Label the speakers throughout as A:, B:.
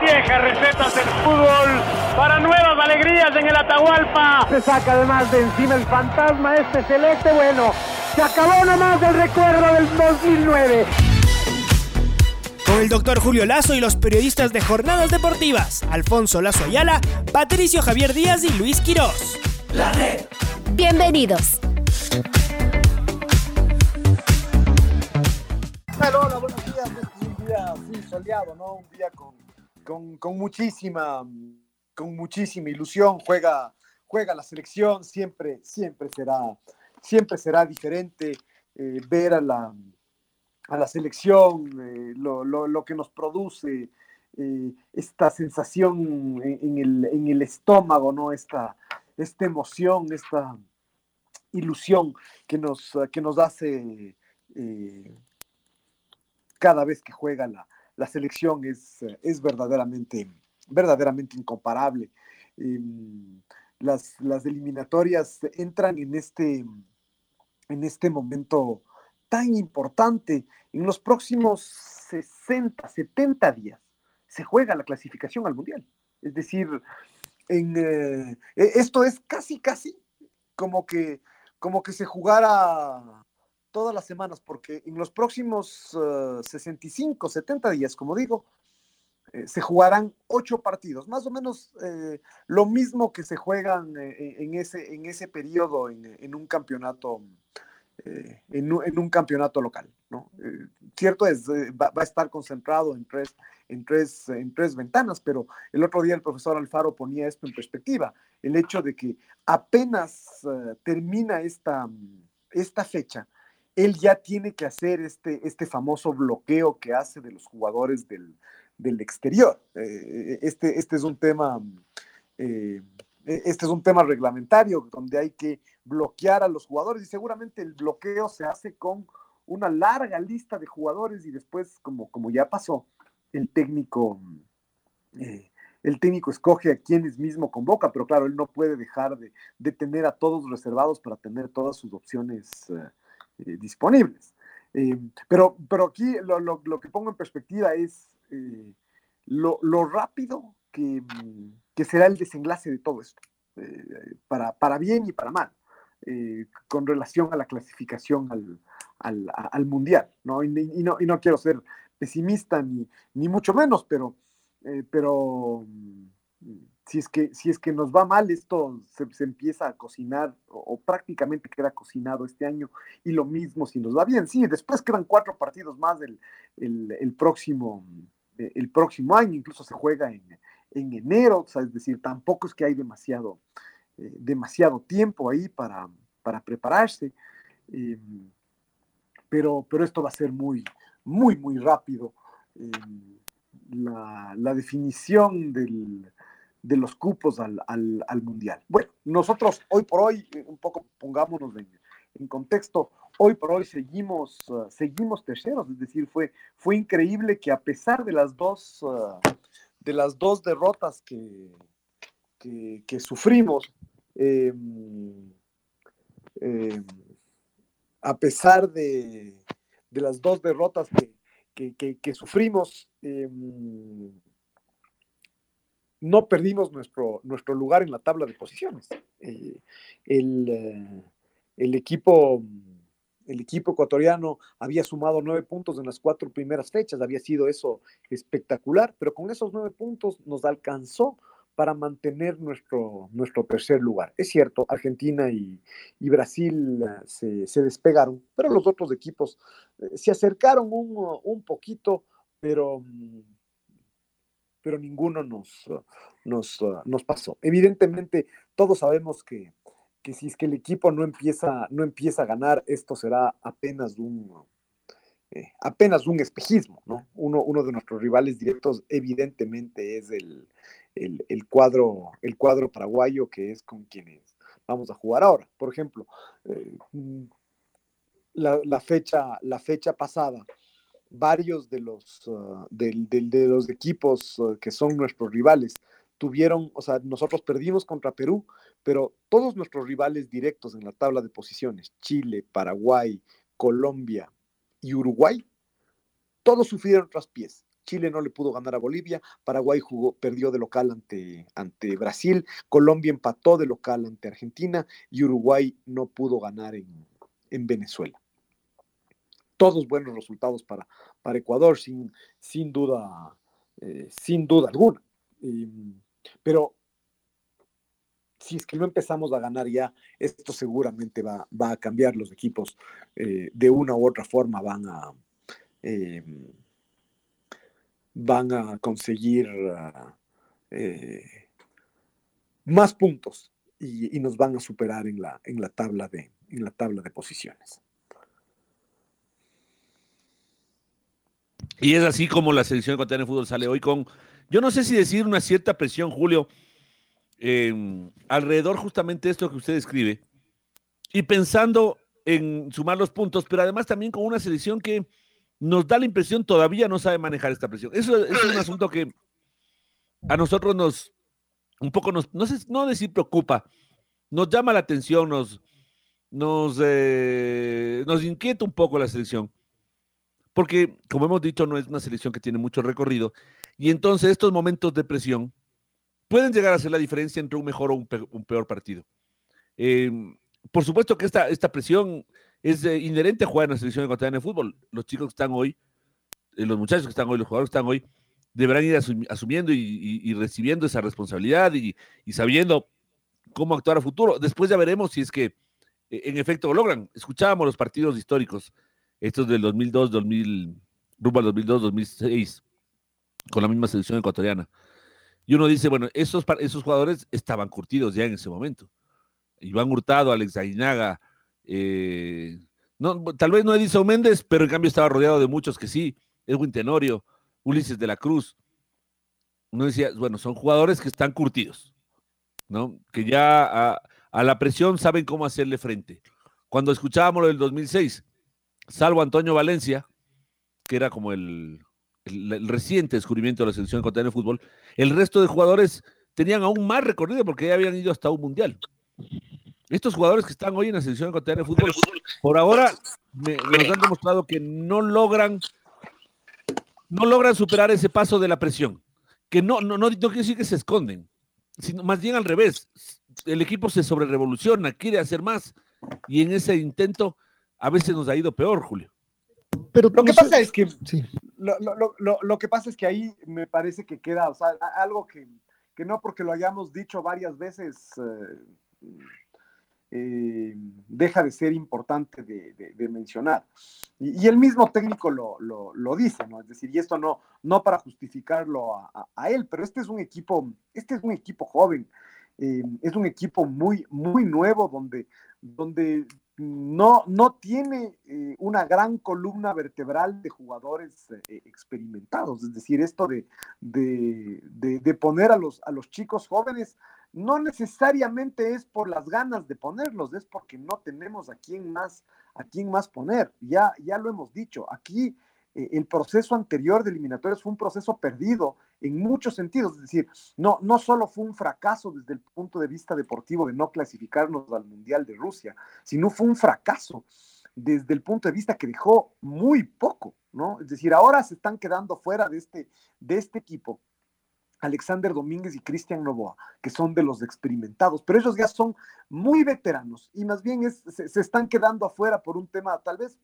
A: Viejas recetas del fútbol para nuevas alegrías en el Atahualpa. Se saca además de encima el fantasma este celeste. Bueno, se acabó nomás del recuerdo del 2009
B: con el doctor Julio Lazo y los periodistas de Jornadas Deportivas, Alfonso Lazo Ayala, Patricio Javier Díaz y Luis Quirós.
C: La red. Bienvenidos.
D: Hola, buenos días. Este es un día así soleado, ¿no? Un día con, con, muchísima, con muchísima ilusión. Juega, juega la selección, siempre, siempre será, siempre será diferente eh, ver a la a la selección, eh, lo, que nos produce eh, esta sensación en, el, estómago, ¿no? Esta, esta emoción, esta ilusión que nos, que nos hace cada vez que juega la, selección es, es verdaderamente, verdaderamente incomparable. Em, las, las eliminatorias entran en este, en este momento tan importante. En los próximos 60, 70 días se juega la clasificación al Mundial. Es decir, en, eh, e, esto es casi, casi como que, como que se jugara todas las semanas, porque en los próximos 65, eh, 70 días, como digo, eh, se jugarán ocho partidos, más o menos lo mismo que se juegan en, ese, en ese periodo en, en un campeonato eh, en, un campeonato local. ¿no? Eh, cierto es, eh, va, a estar concentrado en tres, en, tres, en tres ventanas, pero el otro día el profesor Alfaro ponía esto en perspectiva, el hecho de que apenas termina esta, esta fecha, él ya tiene que hacer este, este famoso bloqueo que hace de los jugadores del, del exterior. este, este es un tema e, este es un tema reglamentario donde hay que bloquear a los jugadores y seguramente el bloqueo se hace con una larga lista de jugadores y después, como, como ya pasó, el técnico, eh, el técnico escoge a quienes mismo convoca, pero claro, él no puede dejar de, tener a todos reservados para tener todas sus opciones eh, eh, disponibles. pero, pero aquí lo, que pongo en perspectiva es lo, lo rápido que que será el desenlace de todo esto, eh, para, para, bien y para mal, eh, con relación a la clasificación al, al, mundial. ¿no? Y, no, y no quiero ser pesimista ni, ni mucho menos, pero, eh, pero si, es que, si es que nos va mal, esto se, empieza a cocinar o, prácticamente queda cocinado este año y lo mismo si nos va bien. Sí, después quedan cuatro partidos más el, el, próximo, el próximo año, incluso se juega en, en enero, es decir, tampoco es que hay demasiado, eh, demasiado tiempo ahí para, para prepararse, em, pero, pero esto va a ser muy, muy, muy rápido. La, definición del, de los cupos al, al, al, Mundial. Bueno, nosotros hoy por hoy, eh, un poco pongámonos en, contexto, hoy por hoy seguimos, uh, seguimos terceros, es decir, fue, fue increíble que a pesar de las dos... Uh, de las dos derrotas que, que, sufrimos, em, em, a pesar de, las dos derrotas que, sufrimos, em, no perdimos nuestro, nuestro lugar en la tabla de posiciones. Eh, el, eh, el equipo el equipo ecuatoriano había sumado nueve puntos en las cuatro primeras fechas, había sido eso espectacular, pero con esos nueve puntos nos alcanzó para mantener nuestro, nuestro tercer lugar. Es cierto, Argentina y, Brasil eh, se, despegaron, pero los otros equipos se acercaron un, un poquito, pero, pero ninguno nos, nos, nos pasó. Evidentemente, todos sabemos que si es que el equipo no empieza, no empieza a ganar, esto será apenas un, eh, apenas un espejismo, ¿no? Uno, uno, de nuestros rivales directos evidentemente es el, el, cuadro, el cuadro paraguayo que es con quienes vamos a jugar ahora. Por ejemplo, eh, mm, la, fecha, la fecha pasada, varios de los, uh, de, los equipos uh, que son nuestros rivales tuvieron, o sea, nosotros perdimos contra Perú, pero todos nuestros rivales directos en la tabla de posiciones, Chile, Paraguay, Colombia, y Uruguay, todos sufrieron traspiés. Chile no le pudo ganar a Bolivia, Paraguay jugó, perdió de local ante, ante Brasil, Colombia empató de local ante Argentina y Uruguay no pudo ganar en, Venezuela. Todos buenos resultados para, Ecuador, sin, sin duda, eh, sin duda alguna. pero si es que no empezamos a ganar ya, esto seguramente va, a cambiar. Los equipos eh, de una u otra forma van a, eh, van a conseguir eh, más puntos y, nos van a superar en la, en la, tabla, de, en la tabla de posiciones.
E: Y es así como la selección ecuatoriana de fútbol sale hoy con, yo no sé si decir una cierta presión, Julio, alrededor justamente de esto que usted describe y pensando en sumar los puntos, pero además también con una selección que nos da la impresión todavía no sabe manejar esta presión. Eso es un asunto que a nosotros nos, un poco nos, no no decir preocupa, nos llama la atención, nos, nos, eh, nos inquieta un poco la selección. Porque, como hemos dicho, no es una selección que tiene mucho recorrido. Y entonces estos momentos de presión pueden llegar a ser la diferencia entre un mejor o un, peor partido. Em, por supuesto que esta, presión es eh, inherente a jugar en la selección ecuatoriana de fútbol. Los chicos que están hoy, eh, los muchachos que están hoy, los jugadores que están hoy, deberán ir asumiendo y, recibiendo esa responsabilidad y, sabiendo cómo actuar a futuro. Después ya veremos si es que e, en efecto lo logran. Escuchábamos los partidos históricos, estos del 2002, 2000, rumbo al 2002, 2006, con la misma selección ecuatoriana. Y uno dice, bueno, esos, esos jugadores estaban curtidos ya en ese momento. Iván Hurtado, Alex Aguinaga, eh, no, tal vez no Edison Méndez, pero en cambio estaba rodeado de muchos que sí, Edwin Tenorio, Ulises de la Cruz. Uno decía, bueno, son jugadores que están curtidos, ¿no? Que ya a, a la presión saben cómo hacerle frente. Cuando escuchábamos lo del 2006, salvo Antonio Valencia, que era como el, reciente descubrimiento de la selección ecuatoriana de fútbol, el resto de jugadores tenían aún más recorrido porque ya habían ido hasta un mundial. Estos jugadores que están hoy en la selección ecuatoriana de fútbol, por ahora me, nos han demostrado que no logran, no logran superar ese paso de la presión. Que no, no, no, no quiere decir que se esconden, sino más bien al revés. El equipo se sobrerevoluciona, quiere hacer más, y en ese intento a veces nos ha ido peor, Julio.
D: Pero lo que pasa es que lo, que pasa es que ahí me parece que queda, o sea, algo que, no porque lo hayamos dicho varias veces eh, eh, deja de ser importante de, mencionar. Y, el mismo técnico lo, dice, ¿no? Es decir, y esto no, no para justificarlo a, él, pero este es un equipo, este es un equipo joven, eh, es un equipo muy, muy nuevo donde, donde no, no tiene eh, una gran columna vertebral de jugadores eh, experimentados. Es decir, esto de, de, poner a los, a los chicos jóvenes no necesariamente es por las ganas de ponerlos, es porque no tenemos a quién más, a quién más poner. Ya, ya lo hemos dicho, aquí el proceso anterior de eliminatorios fue un proceso perdido en muchos sentidos, es decir, no, no solo fue un fracaso desde el punto de vista deportivo de no clasificarnos al Mundial de Rusia, sino fue un fracaso desde el punto de vista que dejó muy poco, ¿no? Es decir, ahora se están quedando fuera de este, de este equipo Alexander Domínguez y Cristian Novoa, que son de los experimentados, pero ellos ya son muy veteranos y más bien se, se, están quedando afuera por un tema tal vez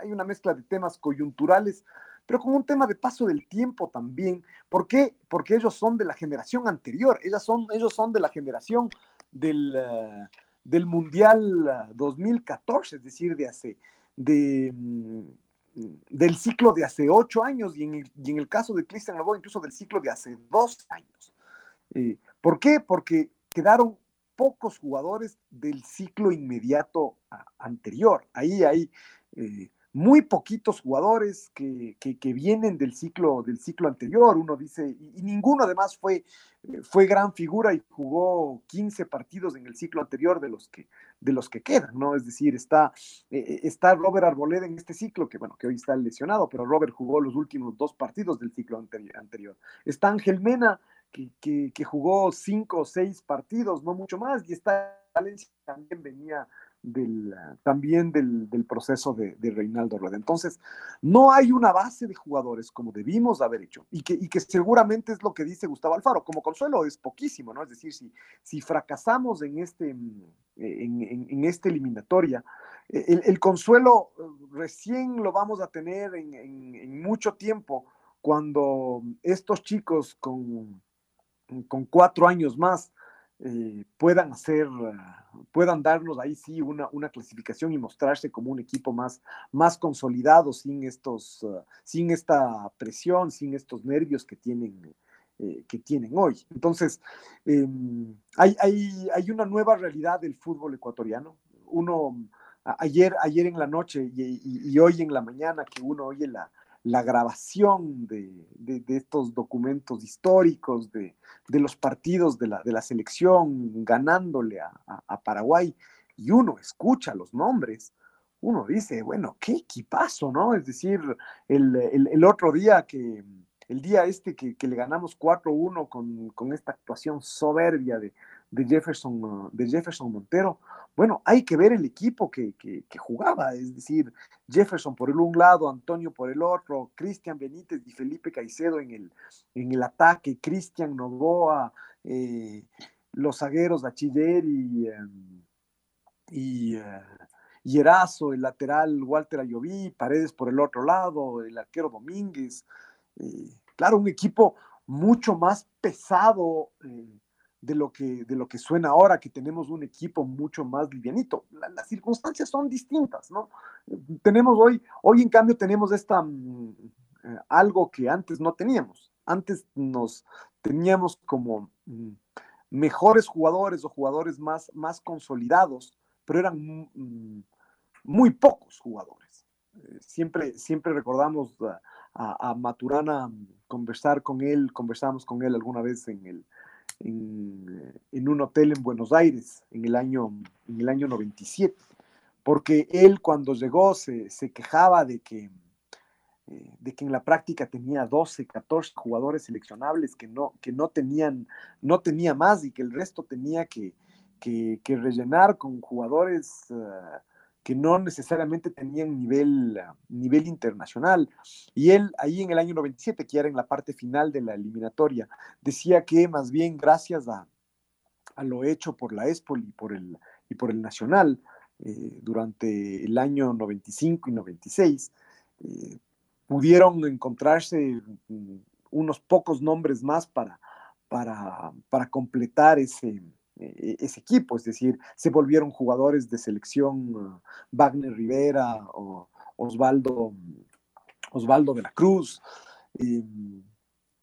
D: hay una mezcla de temas coyunturales, pero con un tema de paso del tiempo también. ¿Por qué? Porque ellos son de la generación anterior, ellos son, ellos son de la generación del, eh, del Mundial 2014, eh, es decir, de hace, mm, del ciclo de hace ocho años y en el, y en el caso de Cristian Lobo incluso del ciclo de hace dos años. Eh, ¿Por qué? Porque quedaron pocos jugadores del ciclo inmediato anterior. Ahí hay muy poquitos jugadores que, que, vienen del ciclo, del ciclo anterior, uno dice, y, ninguno además fue, fue gran figura y jugó 15 partidos en el ciclo anterior de los que, de los que quedan, ¿no? Es decir, está, eh, está Robert Arboleda en este ciclo, que bueno, que hoy está lesionado, pero Robert jugó los últimos dos partidos del ciclo anterior. Está Ángel Mena, que, que, que jugó cinco o seis partidos, no mucho más, y está Valencia también venía del, también del, proceso de, Reinaldo Rueda. Entonces, no hay una base de jugadores como debimos haber hecho y que, seguramente es lo que dice Gustavo Alfaro. Como consuelo es poquísimo, ¿no? Es decir, si, fracasamos en este, en, en, esta eliminatoria, el, consuelo eh, recién lo vamos a tener en, mucho tiempo cuando estos chicos con, con cuatro años más eh, puedan hacer, puedan darnos ahí sí una, una, clasificación y mostrarse como un equipo más, más consolidado sin estos, ah, sin esta presión, sin estos nervios que tienen, eh, que tienen hoy. Entonces, em, hay, hay, hay, una nueva realidad del fútbol ecuatoriano. Uno, ayer, ayer en la noche y, y hoy en la mañana que uno oye la, la grabación de, estos documentos históricos, de, los partidos de la, de la selección ganándole a, Paraguay, y uno escucha los nombres, uno dice, bueno, qué equipazo, ¿no? Es decir, el, otro día que, el día este que, le ganamos 4-1 con, con, esta actuación soberbia de, de Jefferson, de Jefferson Montero, bueno, hay que ver el equipo que, jugaba, es decir, Jefferson por el un lado, Antonio por el otro, Cristian Benítez y Felipe Caicedo en el, en el ataque, Cristian Novoa, eh, los zagueros Achiller y, em, y, eh, y, el lateral Walter Ayoví, Paredes por el otro lado, el arquero Domínguez. Eh, claro, un equipo mucho más pesado de lo que, de lo que suena ahora, que tenemos un equipo mucho más livianito. las circunstancias son distintas, ¿no? Tenemos hoy, hoy en cambio tenemos esta, mm, eh, algo que antes no teníamos. Antes nos teníamos como mm, mejores jugadores o jugadores más, más consolidados, pero eran mm, muy pocos jugadores. Eh, siempre, siempre recordamos a, a Maturana conversar con él, conversamos con él alguna vez en el, en, un hotel en Buenos Aires en el año, en el año 97, porque él cuando llegó se, quejaba de que, eh, de que en la práctica tenía 12, 14 jugadores seleccionables que no, que no, tenían, no tenía más y que el resto tenía que, rellenar con jugadores... Ah, que no necesariamente tenían nivel, nivel internacional. Y él ahí en el año 97, que era en la parte final de la eliminatoria, decía que más bien gracias a, lo hecho por la ESPOL y por el, y por el Nacional eh, durante el año 95 y 96, eh, pudieron encontrarse mm, unos pocos nombres más para, para, para completar ese, ese equipo, es decir, se volvieron jugadores de selección uh, Wagner Rivera o Osvaldo, Osvaldo de la Cruz. Em,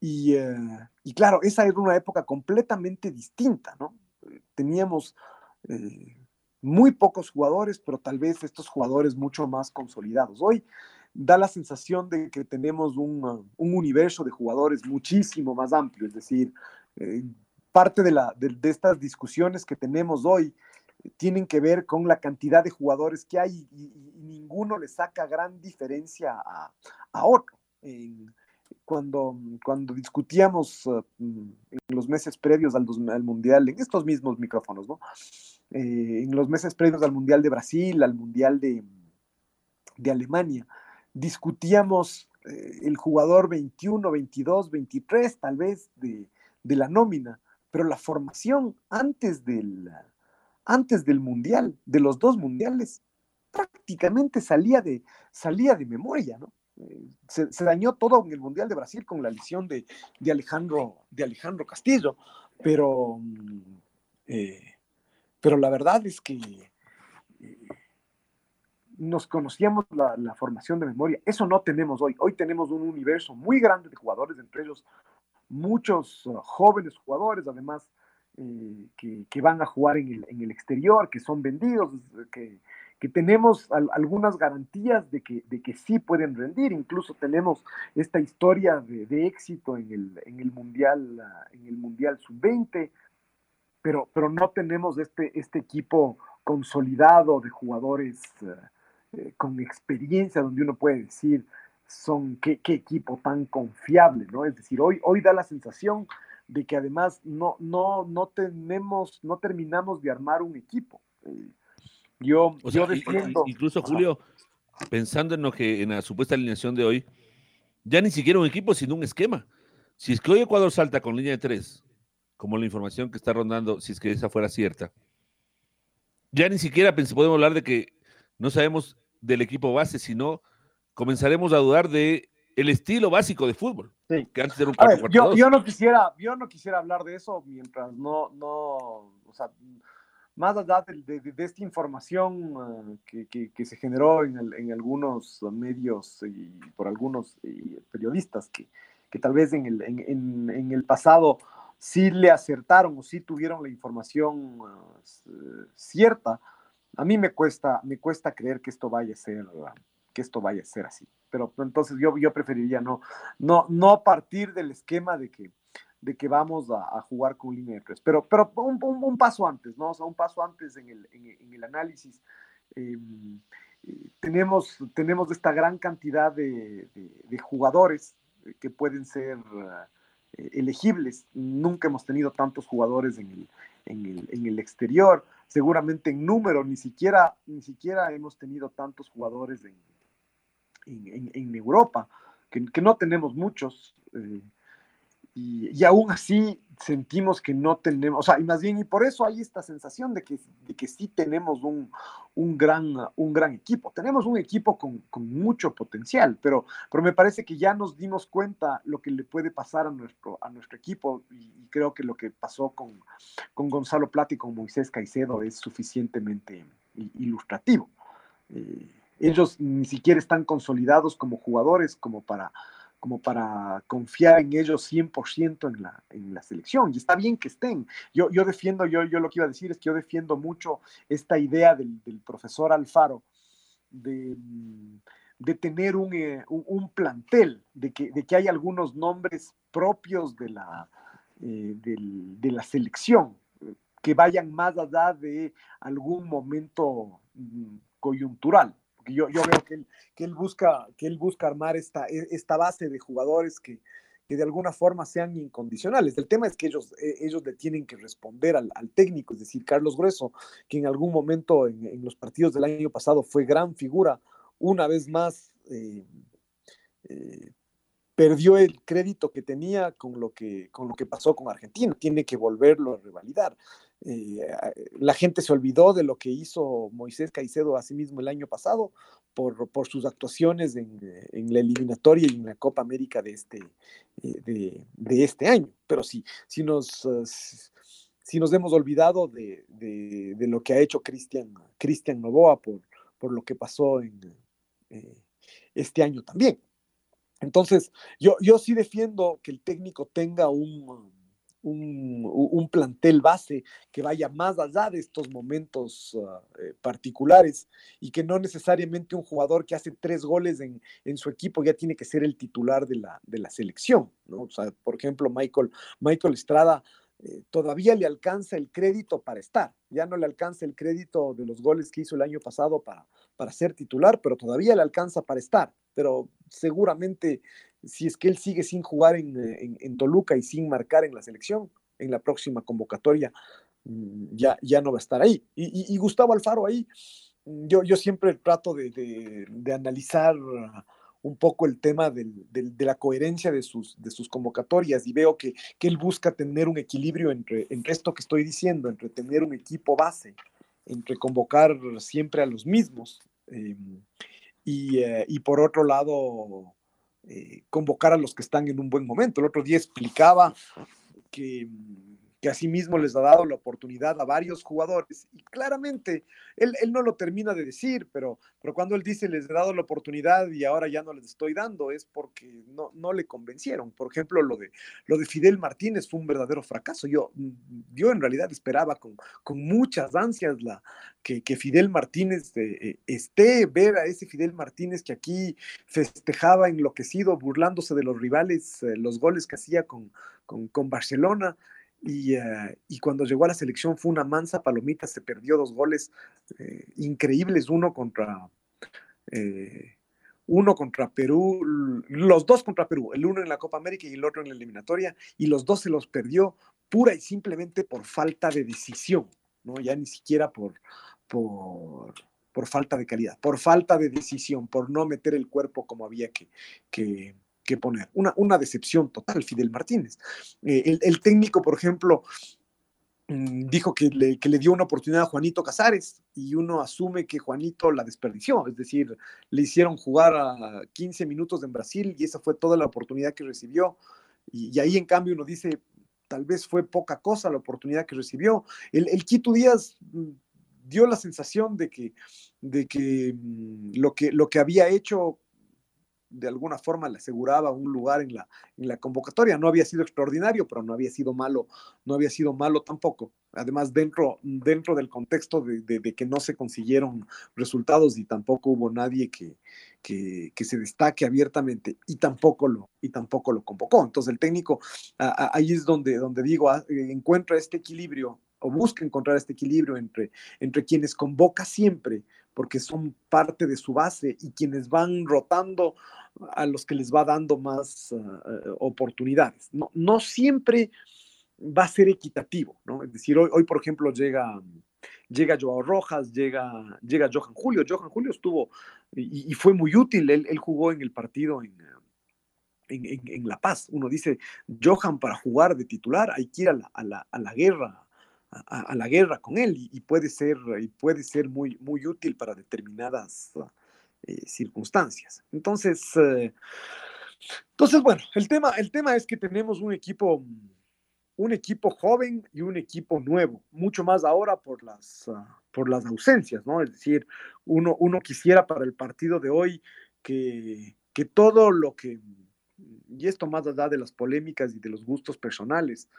D: eh, y, claro, esa era una época completamente distinta, ¿no? Teníamos eh, muy pocos jugadores, pero tal vez estos jugadores mucho más consolidados. Hoy da la sensación de que tenemos un, uh, un universo de jugadores muchísimo más amplio, es decir, eh, parte de, la, de, estas discusiones que tenemos hoy tienen que ver con la cantidad de jugadores que hay y, ninguno le saca gran diferencia a, otro. cuando, cuando discutíamos uh, en los meses previos al, al, Mundial, en estos mismos micrófonos, ¿no? Eh, en los meses previos al Mundial de Brasil, al Mundial de, de Alemania, discutíamos eh, el jugador 21, 22, 23 tal vez de, de la nómina pero la formación antes del, antes del mundial, de los dos mundiales, prácticamente salía de, salía de memoria, ¿no? Eh, se, dañó todo en el Mundial de Brasil con la lesión de, Alejandro, de Alejandro Castillo, pero, mm, eh, pero la verdad es que eh, nos conocíamos la, la, formación de memoria. Eso no tenemos hoy. Hoy tenemos un universo muy grande de jugadores, entre ellos muchos uh, jóvenes jugadores, además, eh, que, van a jugar en el, exterior, que son vendidos, que, que tenemos algunas garantías de que, de que sí pueden rendir. Incluso tenemos esta historia de, éxito en el, en el Mundial, en el mundial Sub-20, pero, pero no tenemos este, este equipo consolidado de jugadores eh, eh, con experiencia donde uno puede decir son qué, qué, equipo tan confiable, ¿no? Es decir, hoy, hoy da la sensación de que además no, no, no tenemos, no terminamos de armar un equipo. Eh, yo,
E: incluso Julio, pensando en lo que en la supuesta alineación de hoy, ya ni siquiera un equipo, sino un esquema. Si es que hoy Ecuador salta con línea de tres, como la información que está rondando, si es que esa fuera cierta, ya ni siquiera podemos hablar de que no sabemos del equipo base, sino comenzaremos a dudar de el estilo básico de fútbol.
D: Sí. Que antes era un yo, yo, no quisiera, yo no quisiera hablar de eso mientras no, no, o sea, más allá de, esta información eh, que, se generó en, algunos medios y por algunos eh, periodistas que, tal vez en el, pasado sí le acertaron o sí tuvieron la información eh, cierta, a mí me cuesta, me cuesta creer que esto vaya a ser, que esto vaya a ser así. Pero entonces yo, yo preferiría no, no, no partir del esquema de que de que vamos a, jugar con línea de tres. Pero, pero un, paso antes, ¿no? O sea, un paso antes en el, en, el análisis. Em, eh, tenemos, tenemos esta gran cantidad de, jugadores que pueden ser eh, elegibles. Nunca hemos tenido tantos jugadores en el, en el, exterior. Seguramente en número, ni siquiera, ni siquiera hemos tenido tantos jugadores en, en Europa, que, que, no tenemos muchos. Eh, y, aún así sentimos que no tenemos, o sea, y más bien, y por eso hay esta sensación de que, de que sí tenemos un, un, gran, un gran equipo. Tenemos un equipo con, con, mucho potencial, pero, pero me parece que ya nos dimos cuenta lo que le puede pasar a nuestro, a nuestro equipo y, creo que lo que pasó con, con Gonzalo Plata y con Moisés Caicedo es suficientemente ilustrativo. Eh, ellos ni siquiera están consolidados como jugadores como para como para confiar en ellos 100% en la, en la selección. Y está bien que estén. Yo, yo defiendo, yo, yo lo que iba a decir es que yo defiendo mucho esta idea del, profesor Alfaro de, de tener eh, un, un, plantel, de que, de que hay algunos nombres propios de la, eh, de la selección, que vayan más allá de algún momento mm, coyuntural porque yo, yo veo que él, que él, busca, que él busca armar esta, e, esta base de jugadores que, que de alguna forma sean incondicionales. El tema es que ellos, e, ellos le tienen que responder al, técnico, es decir, Carlos Grueso, que en algún momento en, en, los partidos del año pasado fue gran figura, una vez más eh, eh, perdió el crédito que tenía con lo que, con lo que pasó con Argentina, tiene que volverlo a revalidar. Eh, la gente se olvidó de lo que hizo Moisés Caicedo a sí mismo el año pasado por, sus actuaciones en, en, la eliminatoria y en la Copa América de este, eh, este año. Pero sí, si nos, hemos olvidado de, lo que ha hecho Cristian, Novoa por, lo que pasó eh, este año también. Entonces, yo sí defiendo que el técnico tenga un un, plantel base que vaya más allá de estos momentos ah, eh, particulares y que no necesariamente un jugador que hace tres goles en, su equipo ya tiene que ser el titular de la, de la selección. ¿no? O sea, por ejemplo, Michael, Michael Estrada eh, todavía le alcanza el crédito para estar, ya no le alcanza el crédito de los goles que hizo el año pasado para, para ser titular, pero todavía le alcanza para estar. Pero seguramente si es que él sigue sin jugar en, en, Toluca y sin marcar en la selección, en la próxima convocatoria, mm, ya, ya no va a estar ahí. Y, Gustavo Alfaro ahí, mm, yo, yo siempre trato de, de, analizar un poco el tema del, de la coherencia de sus, de sus convocatorias y veo que, que, él busca tener un equilibrio entre, entre esto que estoy diciendo, entre tener un equipo base, entre convocar siempre a los mismos em, y, eh, y, por otro lado eh, convocar a los que están en un buen momento. El otro día explicaba que, que asimismo les ha dado la oportunidad a varios jugadores. Y claramente, él, él, no lo termina de decir, pero, pero cuando él dice les he dado la oportunidad y ahora ya no les estoy dando, es porque no, no le convencieron. Por ejemplo, lo de, lo de Fidel Martínez fue un verdadero fracaso. Yo, yo en realidad esperaba con, con muchas ansias la, que, que Fidel Martínez eh, esté, ver a ese Fidel Martínez que aquí festejaba enloquecido, burlándose de los rivales, eh, los goles que hacía con, con Barcelona. Eh, y, cuando llegó a la selección fue una mansa palomita, se perdió dos goles eh, increíbles, uno contra, eh, uno contra Perú, los dos contra Perú, el uno en la Copa América y el otro en la eliminatoria, y los dos se los perdió pura y simplemente por falta de decisión, ¿no? ya ni siquiera por, por, por falta de calidad, por falta de decisión, por no meter el cuerpo como había que, que que poner. Una, una decepción total, Fidel Martínez. Eh, el, técnico, por ejemplo, mm, dijo que le, que le, dio una oportunidad a Juanito Casares y uno asume que Juanito la desperdició, es decir, le hicieron jugar a 15 minutos en Brasil y esa fue toda la oportunidad que recibió. Y, ahí en cambio uno dice, tal vez fue poca cosa la oportunidad que recibió. El, el Quito Díaz mm, dio la sensación de que, de que, mm, lo, que lo que había hecho de alguna forma le aseguraba un lugar en la, en la convocatoria. No había sido extraordinario, pero no había sido malo, no había sido malo tampoco. Además, dentro, dentro del contexto de, de, que no se consiguieron resultados y tampoco hubo nadie que, que, que, se destaque abiertamente y tampoco lo, y tampoco lo convocó. Entonces el técnico, ahí es donde, donde digo, ah, encuentra este equilibrio o busca encontrar este equilibrio entre, entre quienes convoca siempre, porque son parte de su base, y quienes van rotando a los que les va dando más ah, eh, oportunidades. No, no siempre va a ser equitativo, ¿no? Es decir, hoy, por ejemplo, llega, llega Joao Rojas, llega, llega Johan Julio. Johan Julio estuvo y, fue muy útil, él, él, jugó en el partido en, en, en, La Paz. Uno dice, Johan para jugar de titular hay que ir a la, a la, a la guerra. A, la guerra con él y, puede ser y puede ser muy muy útil para determinadas eh, circunstancias. Entonces, eh, entonces, bueno, el tema, el tema es que tenemos un equipo, un equipo joven y un equipo nuevo, mucho más ahora por las, ah, por las ausencias, ¿no? Es decir, uno, uno quisiera para el partido de hoy que, que todo lo que, y esto más allá de las polémicas y de los gustos personales,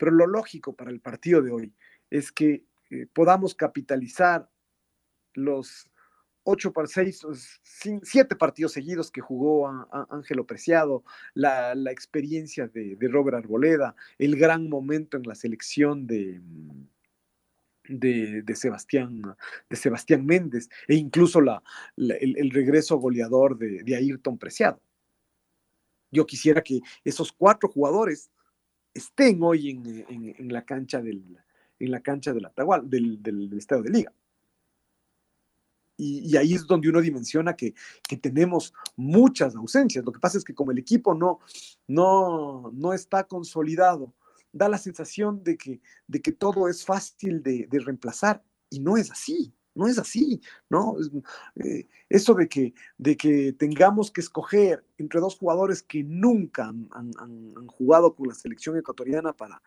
D: pero lo lógico para el partido de hoy es que eh, podamos capitalizar los ocho seis, siete partidos seguidos que jugó a, Ángelo Preciado, la, experiencia de, Robert Arboleda, el gran momento en la selección de, de, Sebastián, de Sebastián Méndez e incluso la, el, regreso goleador de, Ayrton Preciado. Yo quisiera que esos cuatro jugadores estén hoy en, la cancha del, en la cancha del, del, del Estadio de Liga. Y, ahí es donde uno dimensiona que, tenemos muchas ausencias. Lo que pasa es que como el equipo no, no, no está consolidado, da la sensación de que, de que todo es fácil de, reemplazar y no es así. No es así, ¿no? Eh, eso de que, de que tengamos que escoger entre dos jugadores que nunca han, jugado con la selección ecuatoriana para,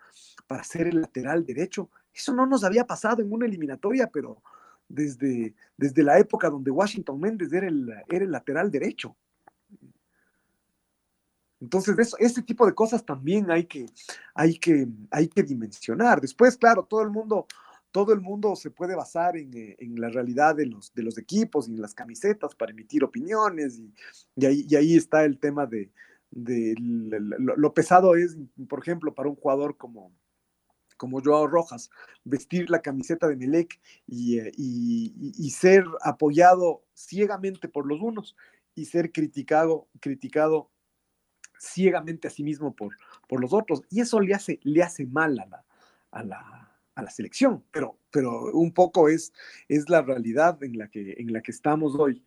D: para ser el lateral derecho, eso no nos había pasado en una eliminatoria, pero, desde, desde la época donde Washington Méndez era el, era el lateral derecho. Entonces, eso, ese tipo de cosas también hay que, hay, que, hay que dimensionar. Después, claro, todo el mundo, todo el mundo se puede basar en, eh, la realidad de los, equipos y en las camisetas para emitir opiniones, y, ahí, está el tema de, lo, pesado es, por ejemplo, para un jugador como, como Joao Rojas, vestir la camiseta de Melec eh, y, ser apoyado ciegamente por los unos y ser criticado, criticado ciegamente a sí mismo por, por los otros. Y eso le hace, le hace mal a la, a la selección, pero, pero un poco es, es la realidad en la que, en la que estamos hoy.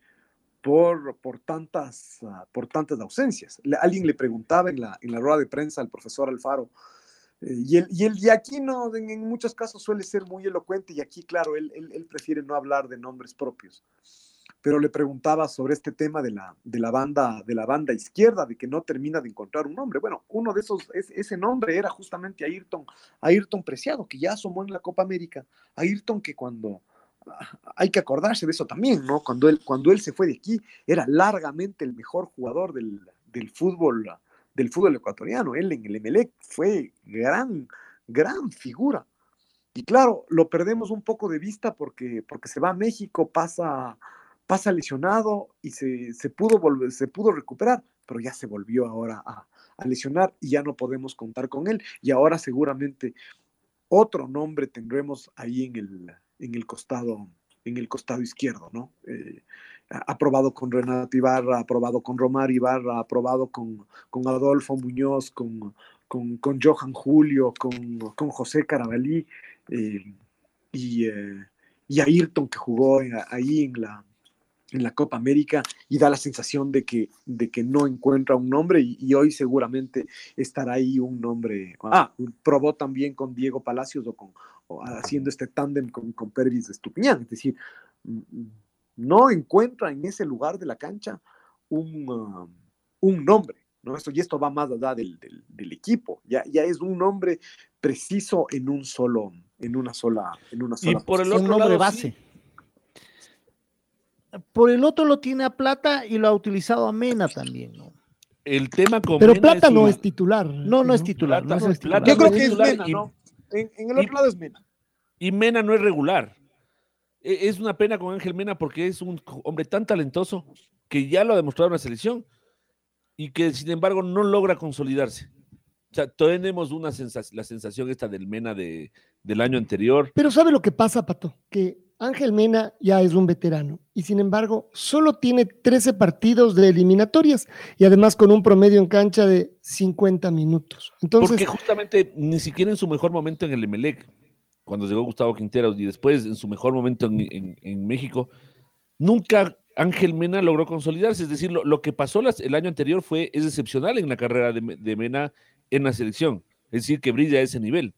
D: Por, por, tantas, ah, por tantas ausencias. alguien le preguntaba en la, en la rueda de prensa al profesor Alfaro eh, y, él, y, él, y aquí no, en, muchos casos suele ser muy elocuente y aquí, claro, él, él, prefiere no hablar de nombres propios. Pero le preguntaba sobre este tema de la, de la, banda, de la banda izquierda, de que no termina de encontrar un nombre. Bueno, uno de esos, ese nombre era justamente Ayrton, Ayrton Preciado, que ya asomó en la Copa América. Ayrton que cuando, ah, hay que acordarse de eso también, ¿no? Cuando él, cuando él se fue de aquí, era largamente el mejor jugador del, del fútbol, del fútbol ecuatoriano. Él en el Emelec fue gran, gran figura. Y claro, lo perdemos un poco de vista porque, porque se va a México, pasa pasa lesionado y se, pudo, volver, se pudo recuperar, pero ya se volvió ahora a, lesionar y ya no podemos contar con él. Y ahora seguramente otro nombre tendremos ahí en el, en el costado en el costado izquierdo, ¿no? Eh, aprobado con Renato Ibarra, aprobado con Romar Ibarra, aprobado con, con Adolfo Muñoz, con, con, Johan Julio, con, con José Carabalí eh, y, eh, y Ayrton que jugó ahí en la, en la Copa América y da la sensación de que, de que no encuentra un nombre y, hoy seguramente estará ahí un nombre. Ah, probó también con Diego Palacios o, con, haciendo este tándem con, con Pervis de Estupiñán, es decir, no encuentra en ese lugar de la cancha un, um, un nombre. ¿no? Esto, y esto va más allá del, del, equipo, ya, ya es un nombre preciso en un solo, en una sola, en una sola.
F: Y por el otro nombre base por el otro lo tiene a Plata y lo ha utilizado a Mena también, ¿no?
E: El tema con
G: Pero Plata no es titular.
F: No, no es titular. No es titular.
D: Yo creo que es Mena, ¿no? En, el otro lado es Mena.
E: Y Mena no es regular. E, es una pena con Ángel Mena porque es un hombre tan talentoso que ya lo ha demostrado en la selección y que sin embargo no logra consolidarse. O sea, tenemos una la sensación esta del Mena de, del año anterior.
G: Pero ¿sabe lo que pasa, Pato? Que Ángel Mena ya es un veterano y sin embargo solo tiene 13 partidos de eliminatorias y además con un promedio en cancha de 50 minutos.
E: Porque justamente ni siquiera en su mejor momento en el Emelec, cuando llegó Gustavo Quintero y después en su mejor momento en, México, nunca Ángel Mena logró consolidarse. Es decir, lo, que pasó el año anterior fue, es excepcional en la carrera de, de Mena en la selección. Es decir, que brilla a ese nivel.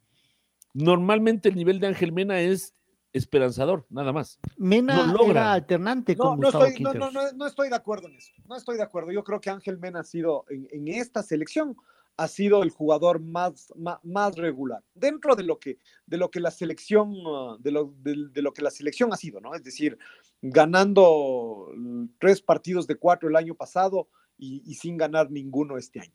E: Normalmente el nivel de Ángel Mena es esperanzador, nada más.
F: Mena no logra. alternante
D: no, no estoy, no, estoy de acuerdo en eso. No estoy de acuerdo. Yo creo que Ángel Mena ha sido, en, esta selección, ha sido el jugador más, más, regular. Dentro de lo que, de lo que la selección, uh, de lo, de, lo que la selección ha sido, ¿no? Es decir, ganando tres partidos de cuatro el año pasado y sin ganar ninguno este año.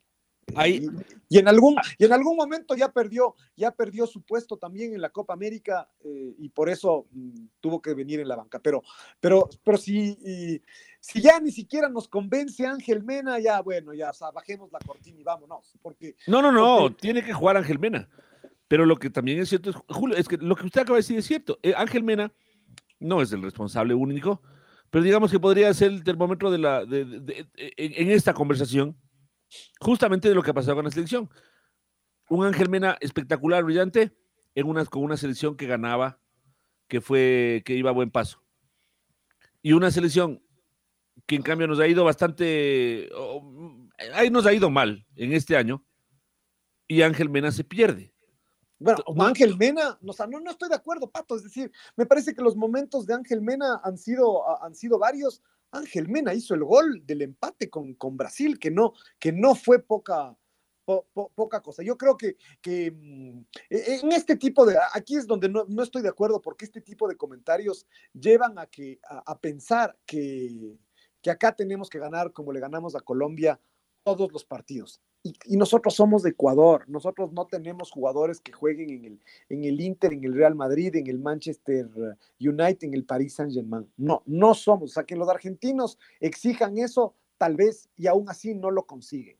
D: Y, en algún, y en algún momento ya perdió, ya perdió su puesto también en la Copa América eh, y por eso mm, tuvo que venir en la banca. Pero, pero, pero si, si ya ni siquiera nos convence Ángel Mena, ya bueno, ya bajemos la cortina y vámonos. Porque,
E: no, no, no, tiene que jugar Ángel Mena. Pero lo que también es cierto es, Julio, es que lo que usted acaba de decir es cierto. Eh, Ángel Mena no es el responsable único, pero digamos que podría ser el termómetro de la, en esta conversación justamente de lo que ha pasado con la selección. Un Ángel Mena espectacular, brillante, en una, con una selección que ganaba, que fue, que iba a buen paso. Y una selección que en cambio nos ha ido bastante, ahí nos ha ido mal en este año, y Ángel Mena se pierde.
D: Bueno, Ángel Mena, no, no, no, estoy de acuerdo, Pato, es decir, me parece que los momentos de Ángel Mena han sido, han sido varios. Ángel Mena hizo el gol del empate con, con Brasil, que no, que no fue poca, poca cosa. Yo creo que, que, mm, e, en este tipo de, aquí es donde no, estoy de acuerdo, porque este tipo de comentarios llevan a, que, a, pensar que, que acá tenemos que ganar como le ganamos a Colombia todos los partidos. Y, nosotros somos de Ecuador, nosotros no tenemos jugadores que jueguen en el, en el Inter, en el Real Madrid, en el Manchester United, en el Paris Saint Germain. No, no somos. O sea, que los argentinos exijan eso, tal vez, y aún así no lo consiguen.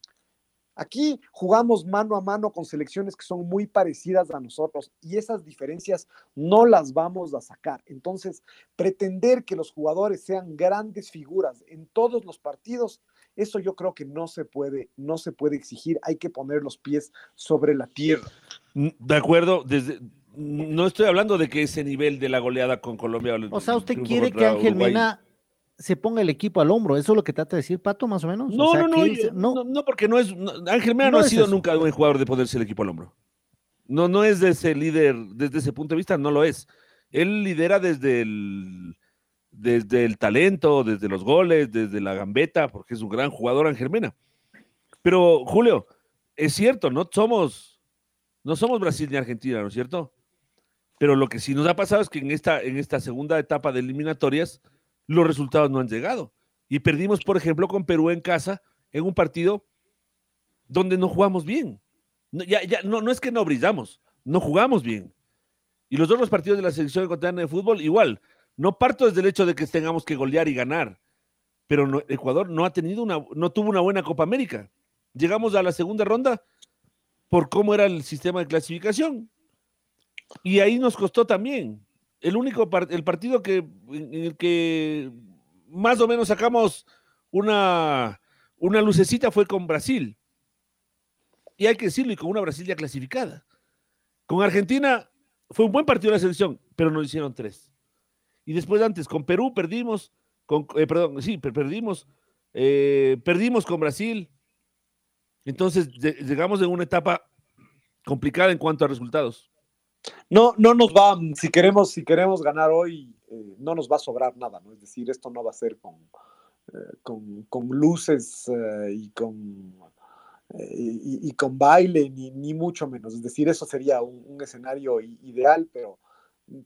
D: Aquí jugamos mano a mano con selecciones que son muy parecidas a nosotros y esas diferencias no las vamos a sacar. Entonces, pretender que los jugadores sean grandes figuras en todos los partidos, eso yo creo que no se puede, no se puede exigir, hay que poner los pies sobre la tierra.
E: Mm, de acuerdo, desde, no estoy hablando de que ese nivel de la goleada con Colombia.
F: O sea, usted quiere que Ángel Mena se ponga el equipo al hombro, eso es lo que trata de decir Pato, más o menos.
E: No, no, no, no, porque no es, Ángel Mena no, ha sido nunca un jugador de ponerse el equipo al hombro. No, no es de ese líder, desde ese punto de vista, no lo es. Él lidera desde el desde el talento, desde los goles, desde la gambeta, porque es un gran jugador Ángel Mena. Pero, Julio, es cierto, no somos, no somos Brasil ni Argentina, ¿no es cierto? Pero lo que sí nos ha pasado es que en esta, en esta segunda etapa de eliminatorias, los resultados no han llegado. Y perdimos, por ejemplo, con Perú en casa, en un partido donde no jugamos bien. No, no, no es que no brillamos, no jugamos bien. Y los otros partidos de la selección ecuatoriana de fútbol, igual. No parto desde el hecho de que tengamos que golear y ganar, pero Ecuador no ha tenido una, no tuvo una buena Copa América. Llegamos a la segunda ronda por cómo era el sistema de clasificación. Y ahí nos costó también. El único el partido que, en el que más o menos sacamos una, una lucecita fue con Brasil. Y hay que decirlo, y con una Brasil ya clasificada. Con Argentina fue un buen partido de la selección, pero nos hicieron tres. Y después antes, con Perú perdimos, eh, perdón, sí, perdimos, eh, perdimos con Brasil. Entonces llegamos en una etapa complicada en cuanto a resultados.
D: No, no nos va, si queremos, si queremos ganar hoy, eh, no nos va a sobrar nada, ¿no? Es decir, esto no va a ser con, con, luces y con y, con baile, ni, ni, mucho menos. Es decir, eso sería un, escenario ideal, pero,